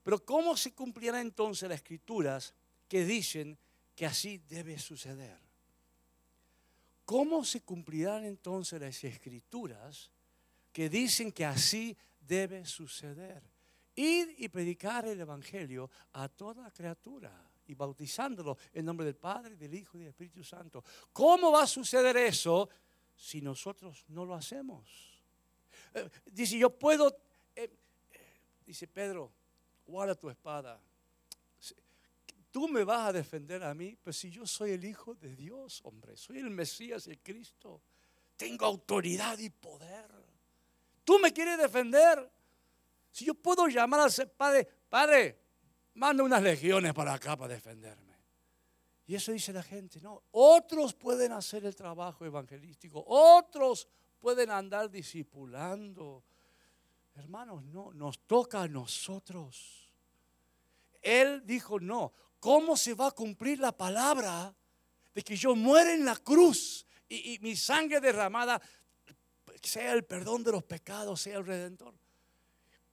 Pero ¿cómo se cumplirán entonces las escrituras que dicen que así debe suceder. ¿Cómo se cumplirán entonces las escrituras que dicen que así debe suceder? Ir y predicar el Evangelio a toda criatura y bautizándolo en nombre del Padre, del Hijo y del Espíritu Santo. ¿Cómo va a suceder eso si nosotros no lo hacemos? Eh, dice, yo puedo, eh, eh, dice Pedro, guarda tu espada tú me vas a defender a mí, pues si yo soy el Hijo de Dios, hombre, soy el Mesías, el Cristo, tengo autoridad y poder. Tú me quieres defender. Si yo puedo llamar al Padre, Padre, manda unas legiones para acá para defenderme. Y eso dice la gente, no, otros pueden hacer el trabajo evangelístico, otros pueden andar discipulando. Hermanos, no, nos toca a nosotros. Él dijo, no, ¿Cómo se va a cumplir la palabra de que yo muera en la cruz y, mi sangre derramada sea el perdón de los pecados, sea el redentor?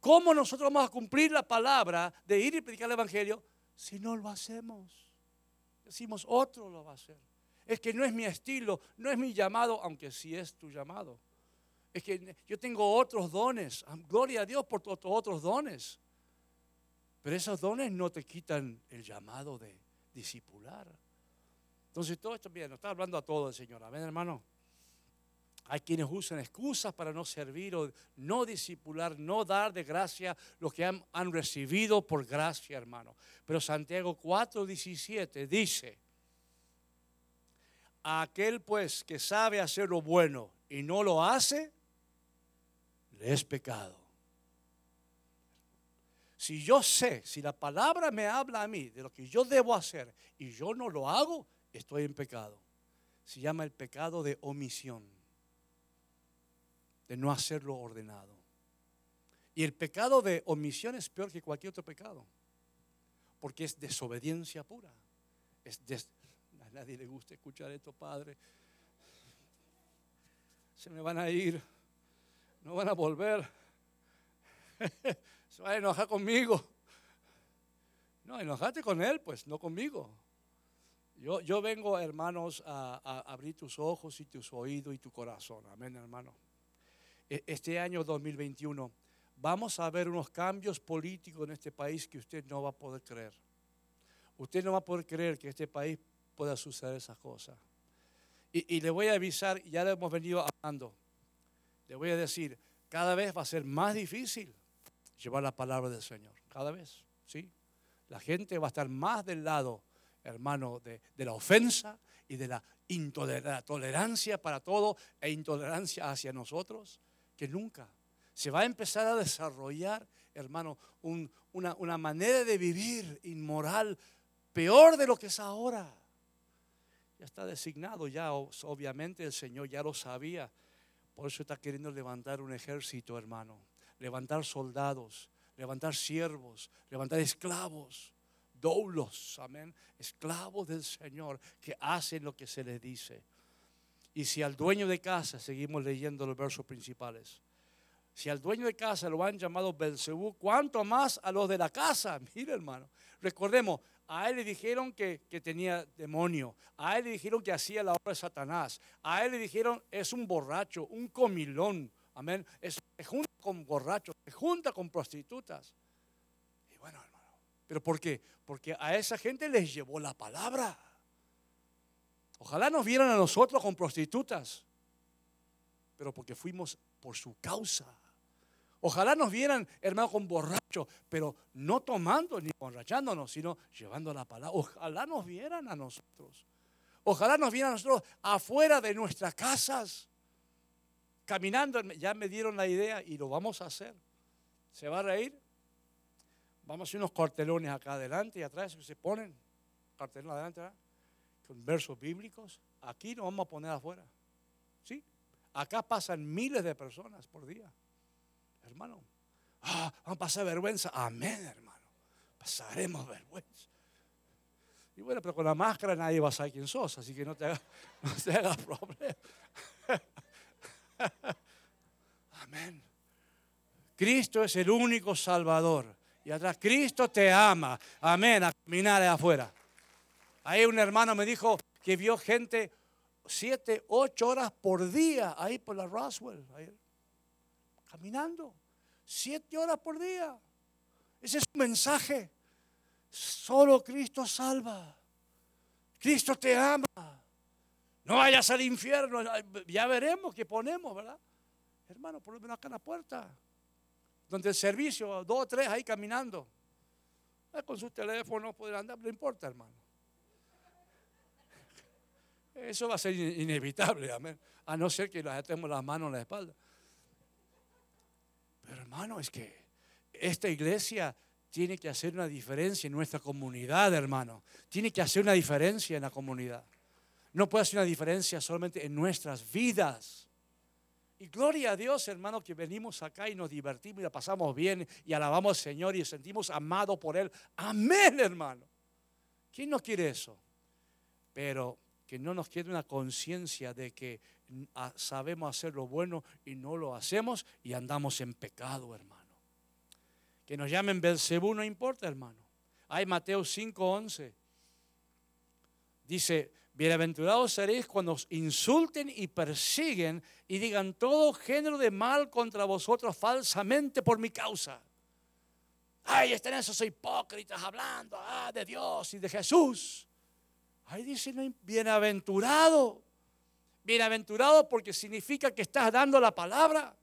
¿Cómo nosotros vamos a cumplir la palabra de ir y predicar el Evangelio si no lo hacemos? Decimos, otro lo va a hacer. Es que no es mi estilo, no es mi llamado, aunque sí es tu llamado. Es que yo tengo otros dones. Gloria a Dios por tus otros dones. Pero esos dones no te quitan el llamado de discipular. Entonces todo esto, bien, nos está hablando a todo el Señor. Amén, hermano. Hay quienes usan excusas para no servir o no discipular, no dar de gracia lo que han, recibido por gracia, hermano. Pero Santiago 4:17 dice, a aquel pues que sabe hacer lo bueno y no lo hace, le es pecado. Si yo sé, si la palabra me habla a mí de lo que yo debo hacer y yo no lo hago, estoy en pecado. Se llama el pecado de omisión, de no hacerlo ordenado. Y el pecado de omisión es peor que cualquier otro pecado, porque es desobediencia pura. Es A nadie le gusta escuchar esto, Padre. Se me van a ir, no van a volver. se va a enojar conmigo. No, enojate con él, pues, no conmigo. Yo, yo vengo, hermanos, a, abrir tus ojos y tus oídos y tu corazón. Amén, hermano. E, este año 2021 vamos a ver unos cambios políticos en este país que usted no va a poder creer. Usted no va a poder creer que este país pueda suceder esas cosas. Y, le voy a avisar, ya le hemos venido hablando, le voy a decir, cada vez va a ser más difícil llevar la palabra del Señor. Cada vez, ¿sí? La gente va a estar más del lado, hermano, de, la ofensa y de la intolerancia para todo e intolerancia hacia nosotros que nunca. Se va a empezar a desarrollar, hermano, una, una manera de vivir inmoral peor de lo que es ahora. Ya está designado, ya obviamente el Señor ya lo sabía. Por eso está queriendo levantar un ejército, hermano levantar soldados, levantar siervos, levantar esclavos, doulos, amén, esclavos del Señor que hacen lo que se les dice. Y si al dueño de casa, seguimos leyendo los versos principales, si al dueño de casa lo han llamado Belcebú, ¿cuánto más a los de la casa? Mire, hermano, recordemos, a él le dijeron que, que, tenía demonio, a él le dijeron que hacía la obra de Satanás, a él le dijeron es un borracho, un comilón, amén, es, junta con borrachos, se junta con prostitutas. Y bueno, hermano, ¿pero por qué? Porque a esa gente les llevó la palabra. Ojalá nos vieran a nosotros con prostitutas, pero porque fuimos por su causa. Ojalá nos vieran, hermano, con borracho, pero no tomando ni borrachándonos, sino llevando la palabra. Ojalá nos vieran a nosotros. Ojalá nos vieran a nosotros afuera de nuestras casas, caminando. Ya me dieron la idea y lo vamos a hacer. ¿Se va a reír? Vamos a hacer unos cartelones acá adelante y atrás que se ponen. Cartelones adelante, con versos bíblicos. Aquí nos vamos a poner afuera. ¿Sí? Acá pasan miles de personas por día hermano. Ah, vamos a pasar vergüenza. Amén, hermano. Pasaremos vergüenza. Y bueno, pero con la máscara nadie va a saber quién sos, así que no te hagas, no problema. Amén. Cristo es el único Salvador. Y atrás, Cristo te ama. Amén. A caminar afuera. Ahí un hermano me dijo que vio gente siete, ocho horas por día ahí por la Roswell caminando. Siete horas por día. Ese es un mensaje. Solo Cristo salva. Cristo te ama. No vayas al infierno. Ya veremos qué ponemos, ¿verdad? Hermano, por lo menos acá en la puerta. Donde el servicio, dos o tres ahí caminando. Con su teléfono pueden andar, no importa, hermano. Eso va a ser inevitable, amén. A no ser que le tenemos las manos en la espalda. Pero hermano, es que esta iglesia tiene que hacer una diferencia en nuestra comunidad, hermano. Tiene que hacer una diferencia en la comunidad. No puede hacer una diferencia solamente en nuestras vidas. Y gloria a Dios, hermano, que venimos acá y nos divertimos y la pasamos bien y alabamos al Señor y sentimos amados por Él. Amén, hermano. ¿Quién no quiere eso? Pero que no nos quede una conciencia de que sabemos hacer lo bueno y no lo hacemos y andamos en pecado, hermano. Que nos llamen Belcebú no importa, hermano. Hay Mateo 5:11. Dice, bienaventurados seréis cuando os insulten y persiguen y digan todo género de mal contra vosotros falsamente por mi causa. Ay, están esos hipócritas hablando ah, de Dios y de Jesús. Ahí dice, bienaventurado. Bienaventurado porque significa que estás dando la palabra.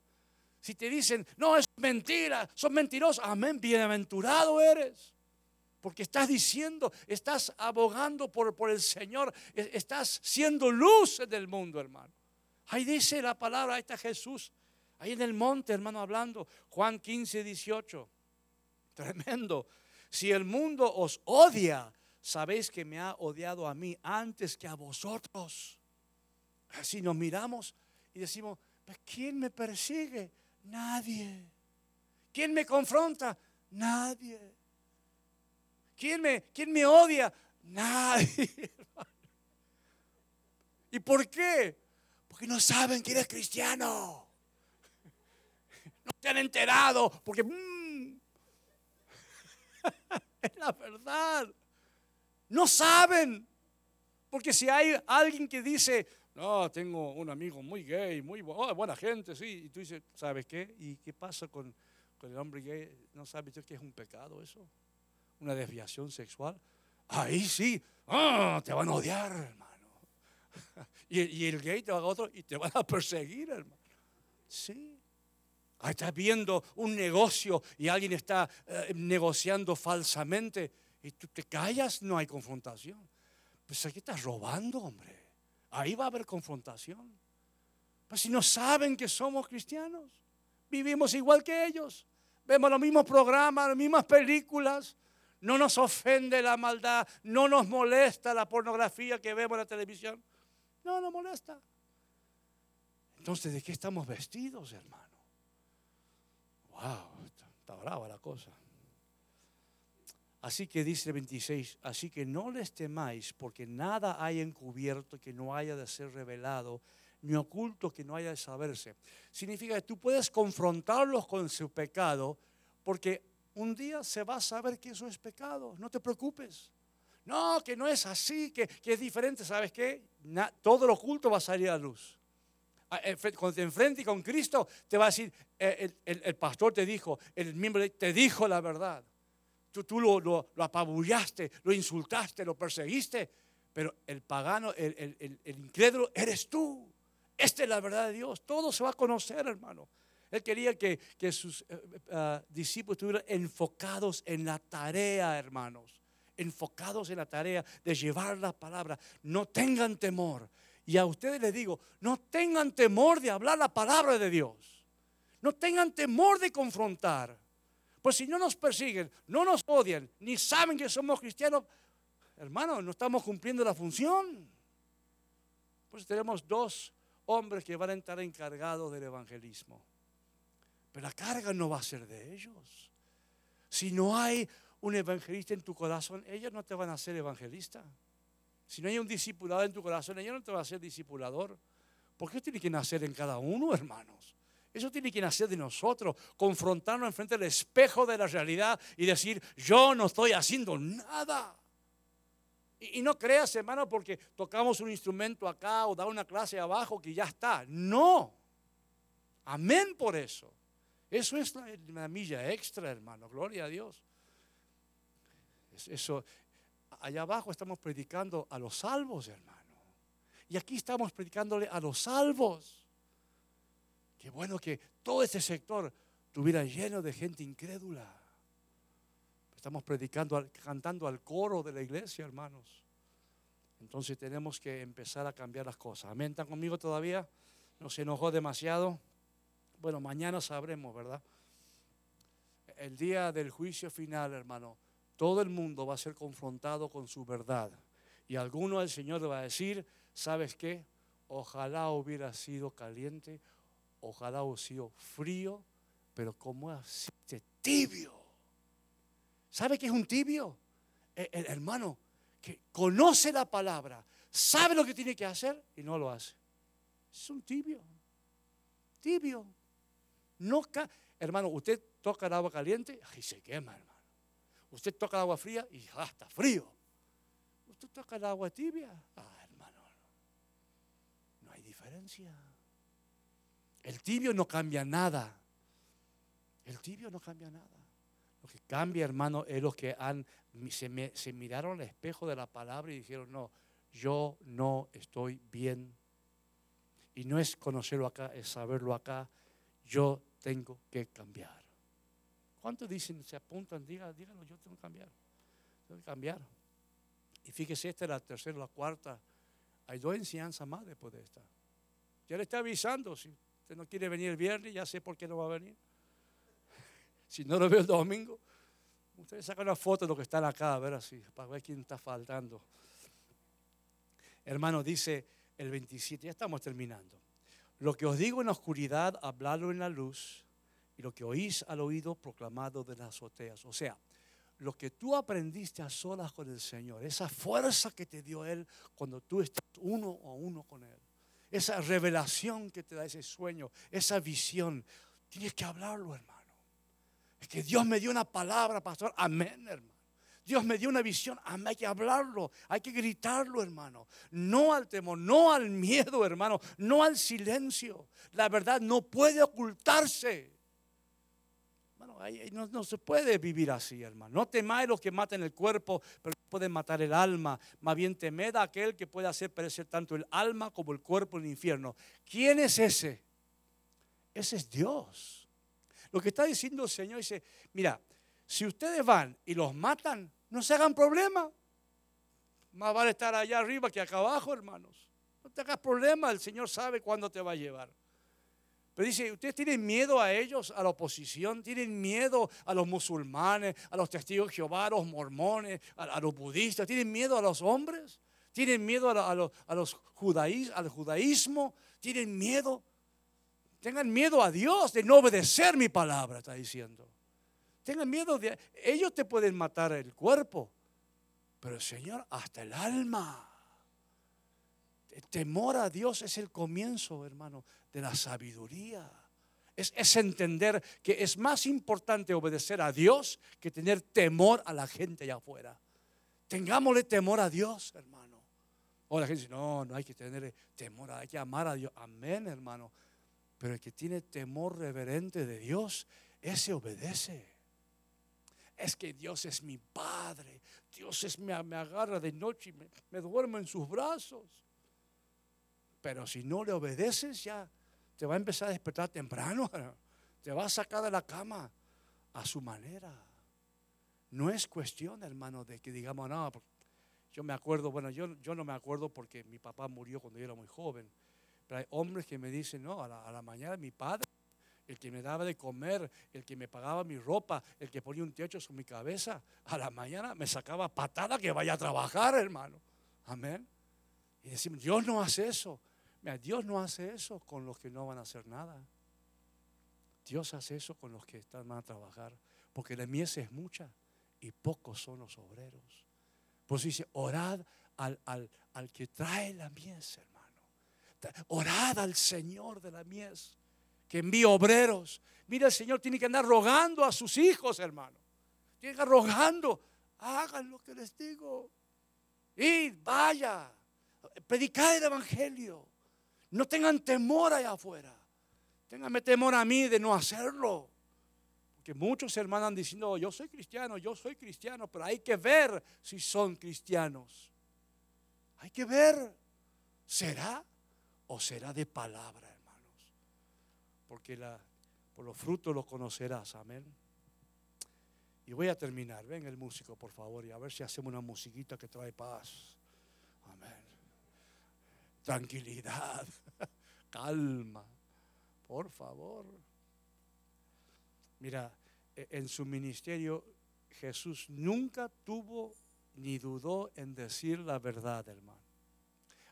Si te dicen, no, es mentira, son mentirosos, amén, bienaventurado eres. Porque estás diciendo, estás abogando por, por el Señor, e, estás siendo luz del mundo, hermano. Ahí dice la palabra, ahí está Jesús, ahí en el monte, hermano, hablando, Juan 15, 18. Tremendo. Si el mundo os odia, sabéis que me ha odiado a mí antes que a vosotros. Así nos miramos y decimos, ¿quién me persigue? Nadie. ¿Quién me confronta? Nadie. ¿Quién me, quién me odia? Nadie. ¿Y por qué? Porque no saben que eres cristiano. No te han enterado porque mm, es la verdad. No saben. Porque si hay alguien que dice, no, tengo un amigo muy gay, muy oh, buena gente, sí. Y tú dices, ¿sabes qué? ¿Y qué pasa con, el hombre gay? ¿No sabes que es un pecado eso? ¿Una desviación sexual? Ahí sí, ah, te van a odiar, hermano. y, el gay te va a otro y te van a perseguir, hermano. Sí. Ahí estás viendo un negocio y alguien está eh, negociando falsamente y tú te callas, no hay confrontación. Pues aquí estás robando, hombre ahí va a haber confrontación. Pues si no saben que somos cristianos, vivimos igual que ellos, vemos los mismos programas, las mismas películas, no nos ofende la maldad, no nos molesta la pornografía que vemos en la televisión, no nos molesta. Entonces, ¿de qué estamos vestidos, hermano? Wow, está brava la cosa. Así que dice el 26, así que no les temáis, porque nada hay encubierto que no haya de ser revelado, ni oculto que no haya de saberse. Significa que tú puedes confrontarlos con su pecado, porque un día se va a saber que eso es pecado, no te preocupes. No, que no es así, que, es diferente, ¿sabes qué? todo lo oculto va a salir a luz. Ah, eh, cuando te enfrentes con Cristo, te va a decir, eh, el, el pastor te dijo, el miembro te dijo la verdad tú, lo, lo, apabullaste, lo insultaste, lo perseguiste, pero el pagano, el, el, incrédulo, eres tú. Esta es la verdad de Dios. Todo se va a conocer, hermano. Él quería que, sus eh, eh, ah, discípulos estuvieran enfocados en la tarea, hermanos. Enfocados en la tarea de llevar la palabra. No tengan temor. Y a ustedes les digo, no tengan temor de hablar la palabra de Dios. No tengan temor de confrontar. Pues si no nos persiguen, no nos odian, ni saben que somos cristianos, hermano, no estamos cumpliendo la función. Pues tenemos dos hombres que van a estar encargados del evangelismo. Pero la carga no va a ser de ellos. Si no hay un evangelista en tu corazón, ellos no te van a ser evangelista. Si no hay un discipulado en tu corazón, ellos no te van a ser discipulador. Porque eso tiene que nacer en cada uno, hermanos. Eso tiene que nacer de nosotros, confrontarnos enfrente del espejo de la realidad y decir, yo no estoy haciendo nada. Y, no creas, hermano, porque tocamos un instrumento acá o da una clase abajo que ya está. No. Amén por eso. Eso es la, milla extra, hermano. Gloria a Dios. Eso, allá abajo estamos predicando a los salvos, hermano. Y aquí estamos predicándole a los salvos. Qué bueno que todo este sector estuviera lleno de gente incrédula. Estamos predicando, cantando al coro de la iglesia, hermanos. Entonces tenemos que empezar a cambiar las cosas. Amén, ¿están conmigo todavía? ¿No se enojó demasiado? Bueno, mañana sabremos, ¿verdad? El día del juicio final, hermano, todo el mundo va a ser confrontado con su verdad. Y alguno el Señor le va a decir, ¿sabes qué? Ojalá hubiera sido caliente, ojalá hubiera sido frío, pero como así tibio. ¿Sabe qué es un tibio? El, el, hermano que conoce la palabra, sabe lo que tiene que hacer y no lo hace. Es un tibio. Tibio. No hermano, usted toca el agua caliente y se quema, hermano. Usted toca el agua fría y ah, está frío. Usted toca el agua tibia. Ah, hermano, no hay diferencia. El tibio no cambia nada. El tibio no cambia nada. Lo que cambia, hermano, es los que han, se, miraron al espejo de la palabra y dijeron, no, yo no estoy bien. Y no es conocerlo acá, es saberlo acá. Yo tengo que cambiar. ¿Cuántos dicen, se apuntan? Díganlo, díganlo, yo tengo que cambiar. Tengo que cambiar. Y fíjese, esta es la tercera, la cuarta. Hay dos enseñanzas más después de esta. Ya le está avisando, si usted no quiere venir el viernes, ya sé por qué no va a venir. Si no lo veo el domingo, ustedes sacan una foto de lo que están acá, a ver así, para ver quién está faltando. Hermano, dice el 27, ya estamos terminando. Lo que os digo en la oscuridad, habladlo en la luz, y lo que oís al oído, proclamado de las azoteas. O sea, lo que tú aprendiste a solas con el Señor, esa fuerza que te dio Él cuando tú estás uno a uno con Él, esa revelación que te da ese sueño, esa visión, tienes que hablarlo, hermano. Es que Dios me dio una palabra, pastor. Amén, hermano. Dios me dio una visión. Hay que hablarlo, hay que gritarlo, hermano. No al temor, no al miedo, hermano. No al silencio. La verdad no puede ocultarse. No, se puede vivir así, hermano. No temáis los que maten el cuerpo, pero pueden matar el alma. Más bien temed a aquel que puede hacer perecer tanto el alma como el cuerpo en el infierno. ¿Quién es ese? Ese es Dios. Lo que está diciendo el Señor dice, mira, si ustedes van y los matan, no se hagan problema. Más vale estar allá arriba que acá abajo, hermanos. No te hagas problema, el Señor sabe cuándo te va a llevar. Pero dice, ¿ustedes tienen miedo a ellos, a la oposición? ¿Tienen miedo a los musulmanes, a los testigos de Jehová, a los mormones, a, los budistas? ¿Tienen miedo a los hombres? ¿Tienen miedo a, los, al judaísmo? ¿Tienen miedo? Tengan miedo a Dios de no obedecer mi palabra, está diciendo. Tengan miedo de... Ellos te pueden matar el cuerpo, pero el Señor hasta el alma. Temor a Dios es el comienzo, hermano, de la sabiduría. Es, es, entender que es más importante obedecer a Dios que tener temor a la gente allá afuera. Tengámosle temor a Dios, hermano. O la gente dice, no, no hay que tener temor, hay que amar a Dios. Amén, hermano. Pero el que tiene temor reverente de Dios, ese obedece. Es que Dios es mi Padre. Dios es, me, me agarra de noche y me, me duermo en sus brazos. Pero si no le obedeces, ya te va a empezar a despertar temprano. Te va a sacar de la cama a su manera. No es cuestión, hermano, de que digamos, no, yo me acuerdo, bueno, yo, yo no me acuerdo porque mi papá murió cuando yo era muy joven. Pero hay hombres que me dicen, no, a la, a la mañana mi padre el que me daba de comer, el que me pagaba mi ropa, el que ponía un techo sobre mi cabeza, a la mañana me sacaba patada que vaya a trabajar, hermano. Amén. Y decimos, Dios no hace eso. Dios no hace eso con los que no van a hacer nada. Dios hace eso con los que están van a trabajar. Porque la mies es mucha y pocos son los obreros. Pues dice, orad al, al, al que trae la mies, hermano. Orad al Señor de la mies que envíe obreros. Mira, el Señor tiene que andar rogando a sus hijos, hermano. Tiene que rogando. Hagan lo que les digo. Y vaya. Predicad el Evangelio. No tengan temor allá afuera. Ténganme temor a mí de no hacerlo. Porque muchos hermanos han diciendo, yo soy cristiano, yo soy cristiano, pero hay que ver si son cristianos. Hay que ver, ¿será o será de palabra? porque la, por los frutos los conocerás. Amén. Y voy a terminar. Ven el músico, por favor, y a ver si hacemos una musiquita que trae paz. Amén. Tranquilidad, calma, por favor. Mira, e, en su ministerio Jesús nunca tuvo ni dudó en decir la verdad, hermano.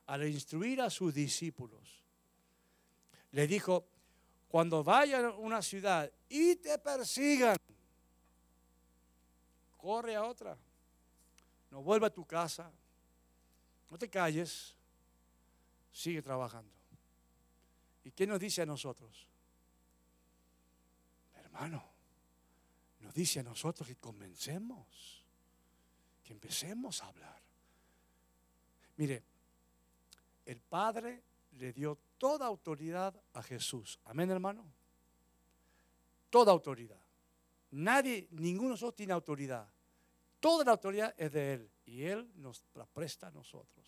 Al instruir a sus discípulos, le dijo, cuando vayan a una ciudad y te persigan, corre a otra. No vuelva a tu casa. No te calles. Sigue trabajando. ¿Y qué nos dice a nosotros? Hermano, nos dice a nosotros que comencemos, que empecemos a hablar. Mire, el Padre le dio toda autoridad a Jesús. Amén, hermano. Toda autoridad. Nadie, ninguno de nosotros tiene autoridad. Toda la autoridad es de Él y Él nos la presta a nosotros.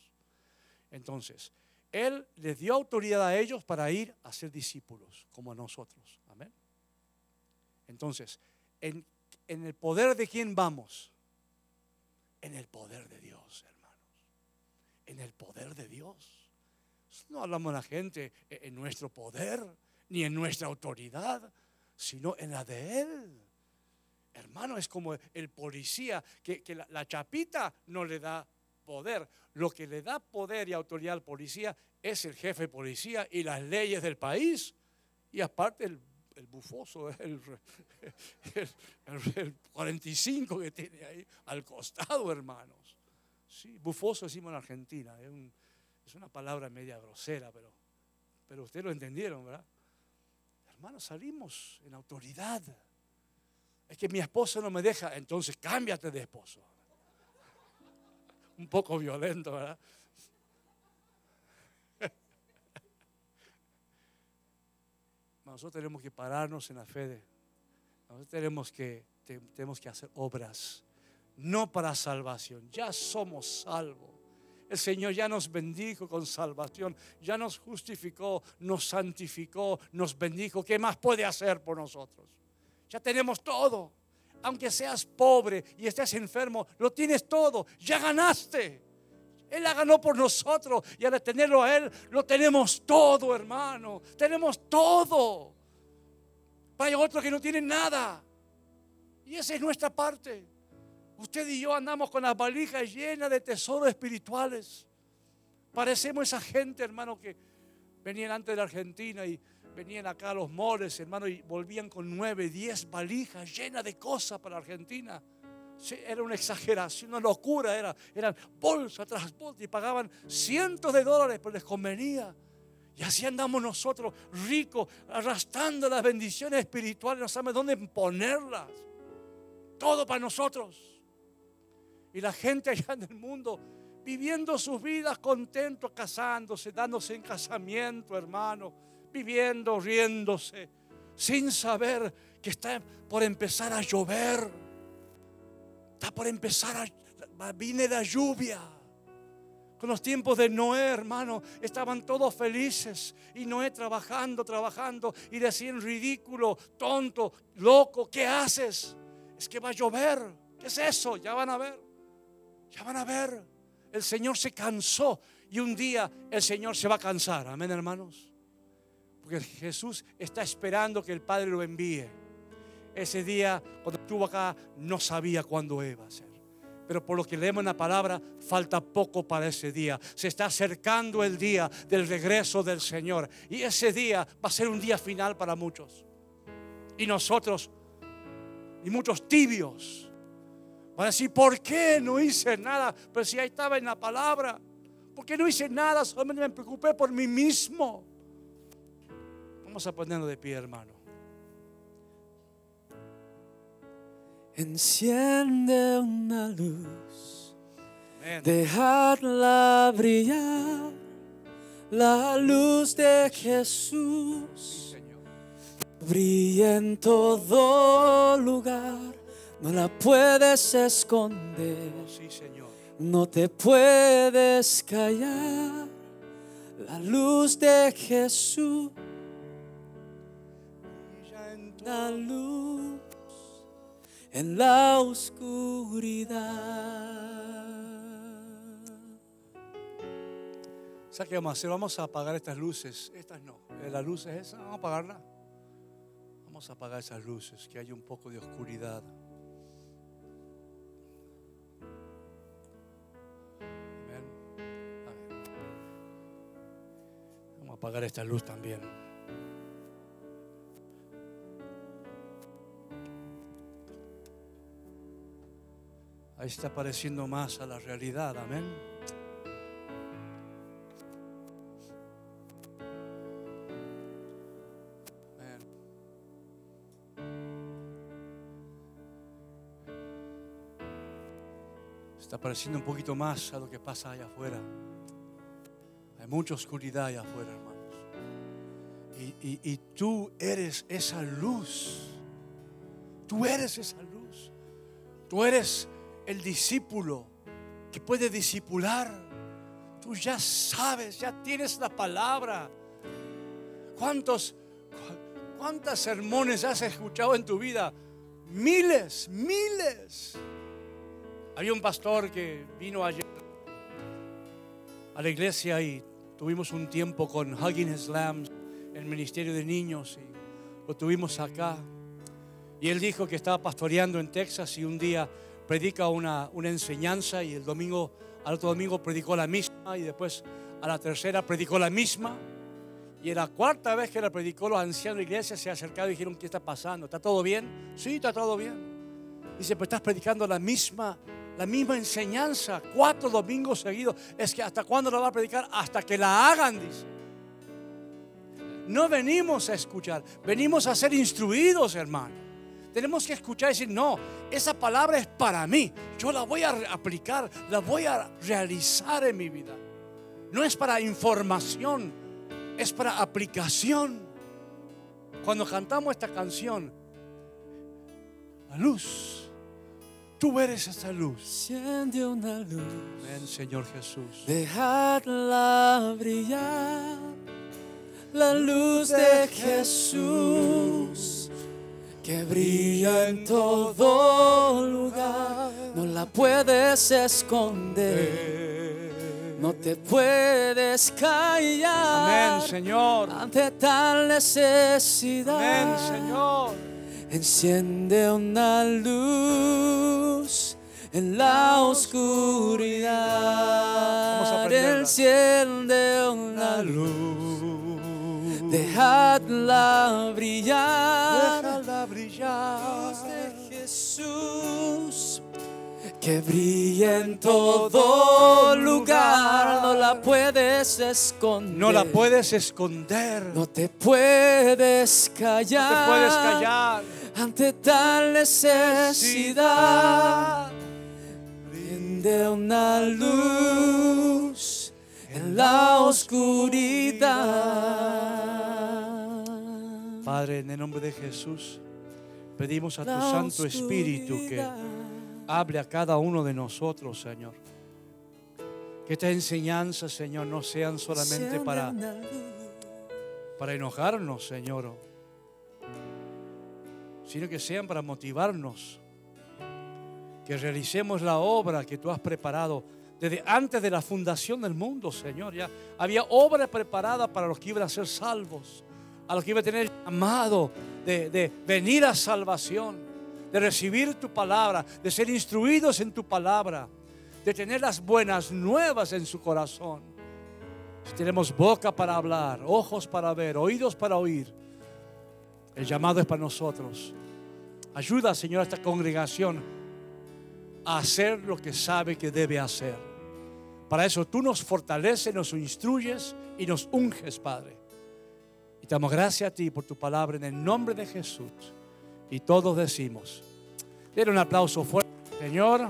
Entonces, Él les dio autoridad a ellos para ir a ser discípulos, como a nosotros. Amén. Entonces, en, en el poder de quién vamos? En el poder de Dios, hermanos. En el poder de Dios. No hablamos a la gente en nuestro poder, ni en nuestra autoridad, sino en la de Él. Hermano, es como el policía, que, la, chapita no le da poder. Lo que le da poder y autoridad al policía es el jefe de policía y las leyes del país. Y aparte el, bufoso, el, el, 45 que tiene ahí al costado, hermanos. Sí, bufoso decimos en Argentina, es es una palabra media grosera, pero, pero ustedes lo entendieron, ¿verdad? Hermanos, salimos en autoridad. Es que mi esposo no me deja, entonces cámbiate de esposo. Un poco violento, ¿verdad? Nosotros tenemos que pararnos en la fe. Nosotros tenemos que, tenemos que hacer obras, no para salvación. Ya somos salvos. El Señor ya nos bendijo con salvación, ya nos justificó, nos santificó, nos bendijo. ¿Qué más puede hacer por nosotros? Ya tenemos todo. Aunque seas pobre y estés enfermo, lo tienes todo. Ya ganaste. Él la ganó por nosotros y al tenerlo a Él, lo tenemos todo, hermano. Tenemos todo. Hay otros que no tienen nada. Y esa es nuestra parte. Usted y yo andamos con las valijas llenas de tesoros espirituales. Parecemos esa gente, hermano, que venían antes de la Argentina y venían acá a los moles, hermano, y volvían con nueve, diez valijas llenas de cosas para Argentina. era una exageración, una locura, era, eran bolsa tras bolsa y pagaban cientos de dólares, pero les convenía. Y así andamos nosotros, ricos, arrastrando las bendiciones espirituales, no sabemos dónde ponerlas. Todo para nosotros. Y la gente allá en el mundo viviendo sus vidas contentos, casándose, dándose en casamiento, hermano, viviendo, riéndose, sin saber que está por empezar a llover. Está por empezar a... Viene la lluvia. Con los tiempos de Noé, hermano, estaban todos felices. Y Noé trabajando, trabajando. Y decían ridículo, tonto, loco, ¿qué haces? Es que va a llover. ¿Qué es eso? Ya van a ver. Ya van a ver. El Señor se cansó. Y un día el Señor se va a cansar. Amén, hermanos. Porque Jesús está esperando que el Padre lo envíe. Ese día, cuando estuvo acá, no sabía cuándo iba a ser. Pero por lo que leemos en la palabra, falta poco para ese día. Se está acercando el día del regreso del Señor. Y ese día va a ser un día final para muchos. Y nosotros, y muchos tibios, van a decir, ¿por qué no hice nada? Pero si ahí estaba en la palabra. ¿Por qué no hice nada? Solamente me preocupé por mí mismo. Vamos a ponernos de pie, hermano. Enciende una luz, dejadla brillar, la luz de Jesús. Brilla en todo lugar, no la puedes esconder, Sí, Señor. no te puedes callar. La luz de Jesús, la luz en la oscuridad. ¿Sabes qué vamos a hacer? Vamos a apagar estas luces. Estas no. Eh, La luz es esa. Vamos a apagarla. Vamos a apagar esas luces. Que haya un poco de oscuridad. Amén. Vamos a apagar esta luz también. Ahí está pareciendo más a la realidad. Amén. Está pareciendo un poquito más a lo que pasa allá afuera. Hay mucha oscuridad allá afuera, hermanos. Y- y tú eres esa luz. Tú eres esa luz. Tú eres el discípulo que puede discipular. Tú ya sabes, ya tienes la palabra. ¿Cuántos, cu- cuántas sermones has escuchado en tu vida? Miles, miles. Había un pastor que vino ayer a la iglesia y tuvimos un tiempo con Hugging Slams, el ministerio de niños, y lo tuvimos acá. Y él dijo que estaba pastoreando en Texas y un día predica una, una enseñanza y el domingo, al otro domingo predicó la misma y después a la tercera predicó la misma. Y en la cuarta vez que la predicó, los ancianos de la iglesia se acercaron y dijeron, ¿qué está pasando? ¿Está todo bien? Sí, está todo bien. Dice, pues estás predicando la misma, la misma enseñanza cuatro domingos seguidos. Es que hasta cuándo la va a predicar? Hasta que la hagan, dice. No venimos a escuchar, venimos a ser instruidos, hermano. Tenemos que escuchar y decir, no, esa palabra es para mí. Yo la voy a aplicar, la voy a realizar en mi vida. No es para información, es para aplicación. Cuando cantamos esta canción, la luz, tú eres esa luz. Enciende una luz. Ven, Señor Jesús. Dejadla brillar la luz de Jesús que brilla en todo lugar. No la puedes esconder, no te puedes callar Amén, Señor. ante tal necesidad. Amén, Señor. Enciende una luz en la oscuridad. Enciende una luz. Dejadla brillar. Jesús que brilla en todo lugar. No la puedes esconder. No la puedes esconder. No No te puedes callar. te puedes callar. ante tal necesidad. Prende una luz en la oscuridad. Padre, en el nombre de Jesús, pedimos a tu Santo Espíritu que hable a cada uno de nosotros, Señor. Que estas enseñanzas, Señor, no sean solamente para, para enojarnos, Señor, sino que sean para motivarnos. Que realicemos la obra que tú has preparado desde antes de la fundación del mundo, Señor. Ya había obra preparada para los que iban a ser salvos, a los que iban a tener llamado de, de venir a salvación, de recibir tu palabra, de ser instruidos en tu palabra, de tener las buenas nuevas en su corazón. Si tenemos boca para hablar, ojos para ver, oídos para oír, el llamado es para nosotros. Ayuda, Señor, a esta congregación a hacer lo que sabe que debe hacer. Para eso tú nos fortaleces, nos instruyes y nos unges, Padre. Y damos gracias a ti por tu palabra en el nombre de Jesús. Y todos decimos, denle un aplauso fuerte, Señor.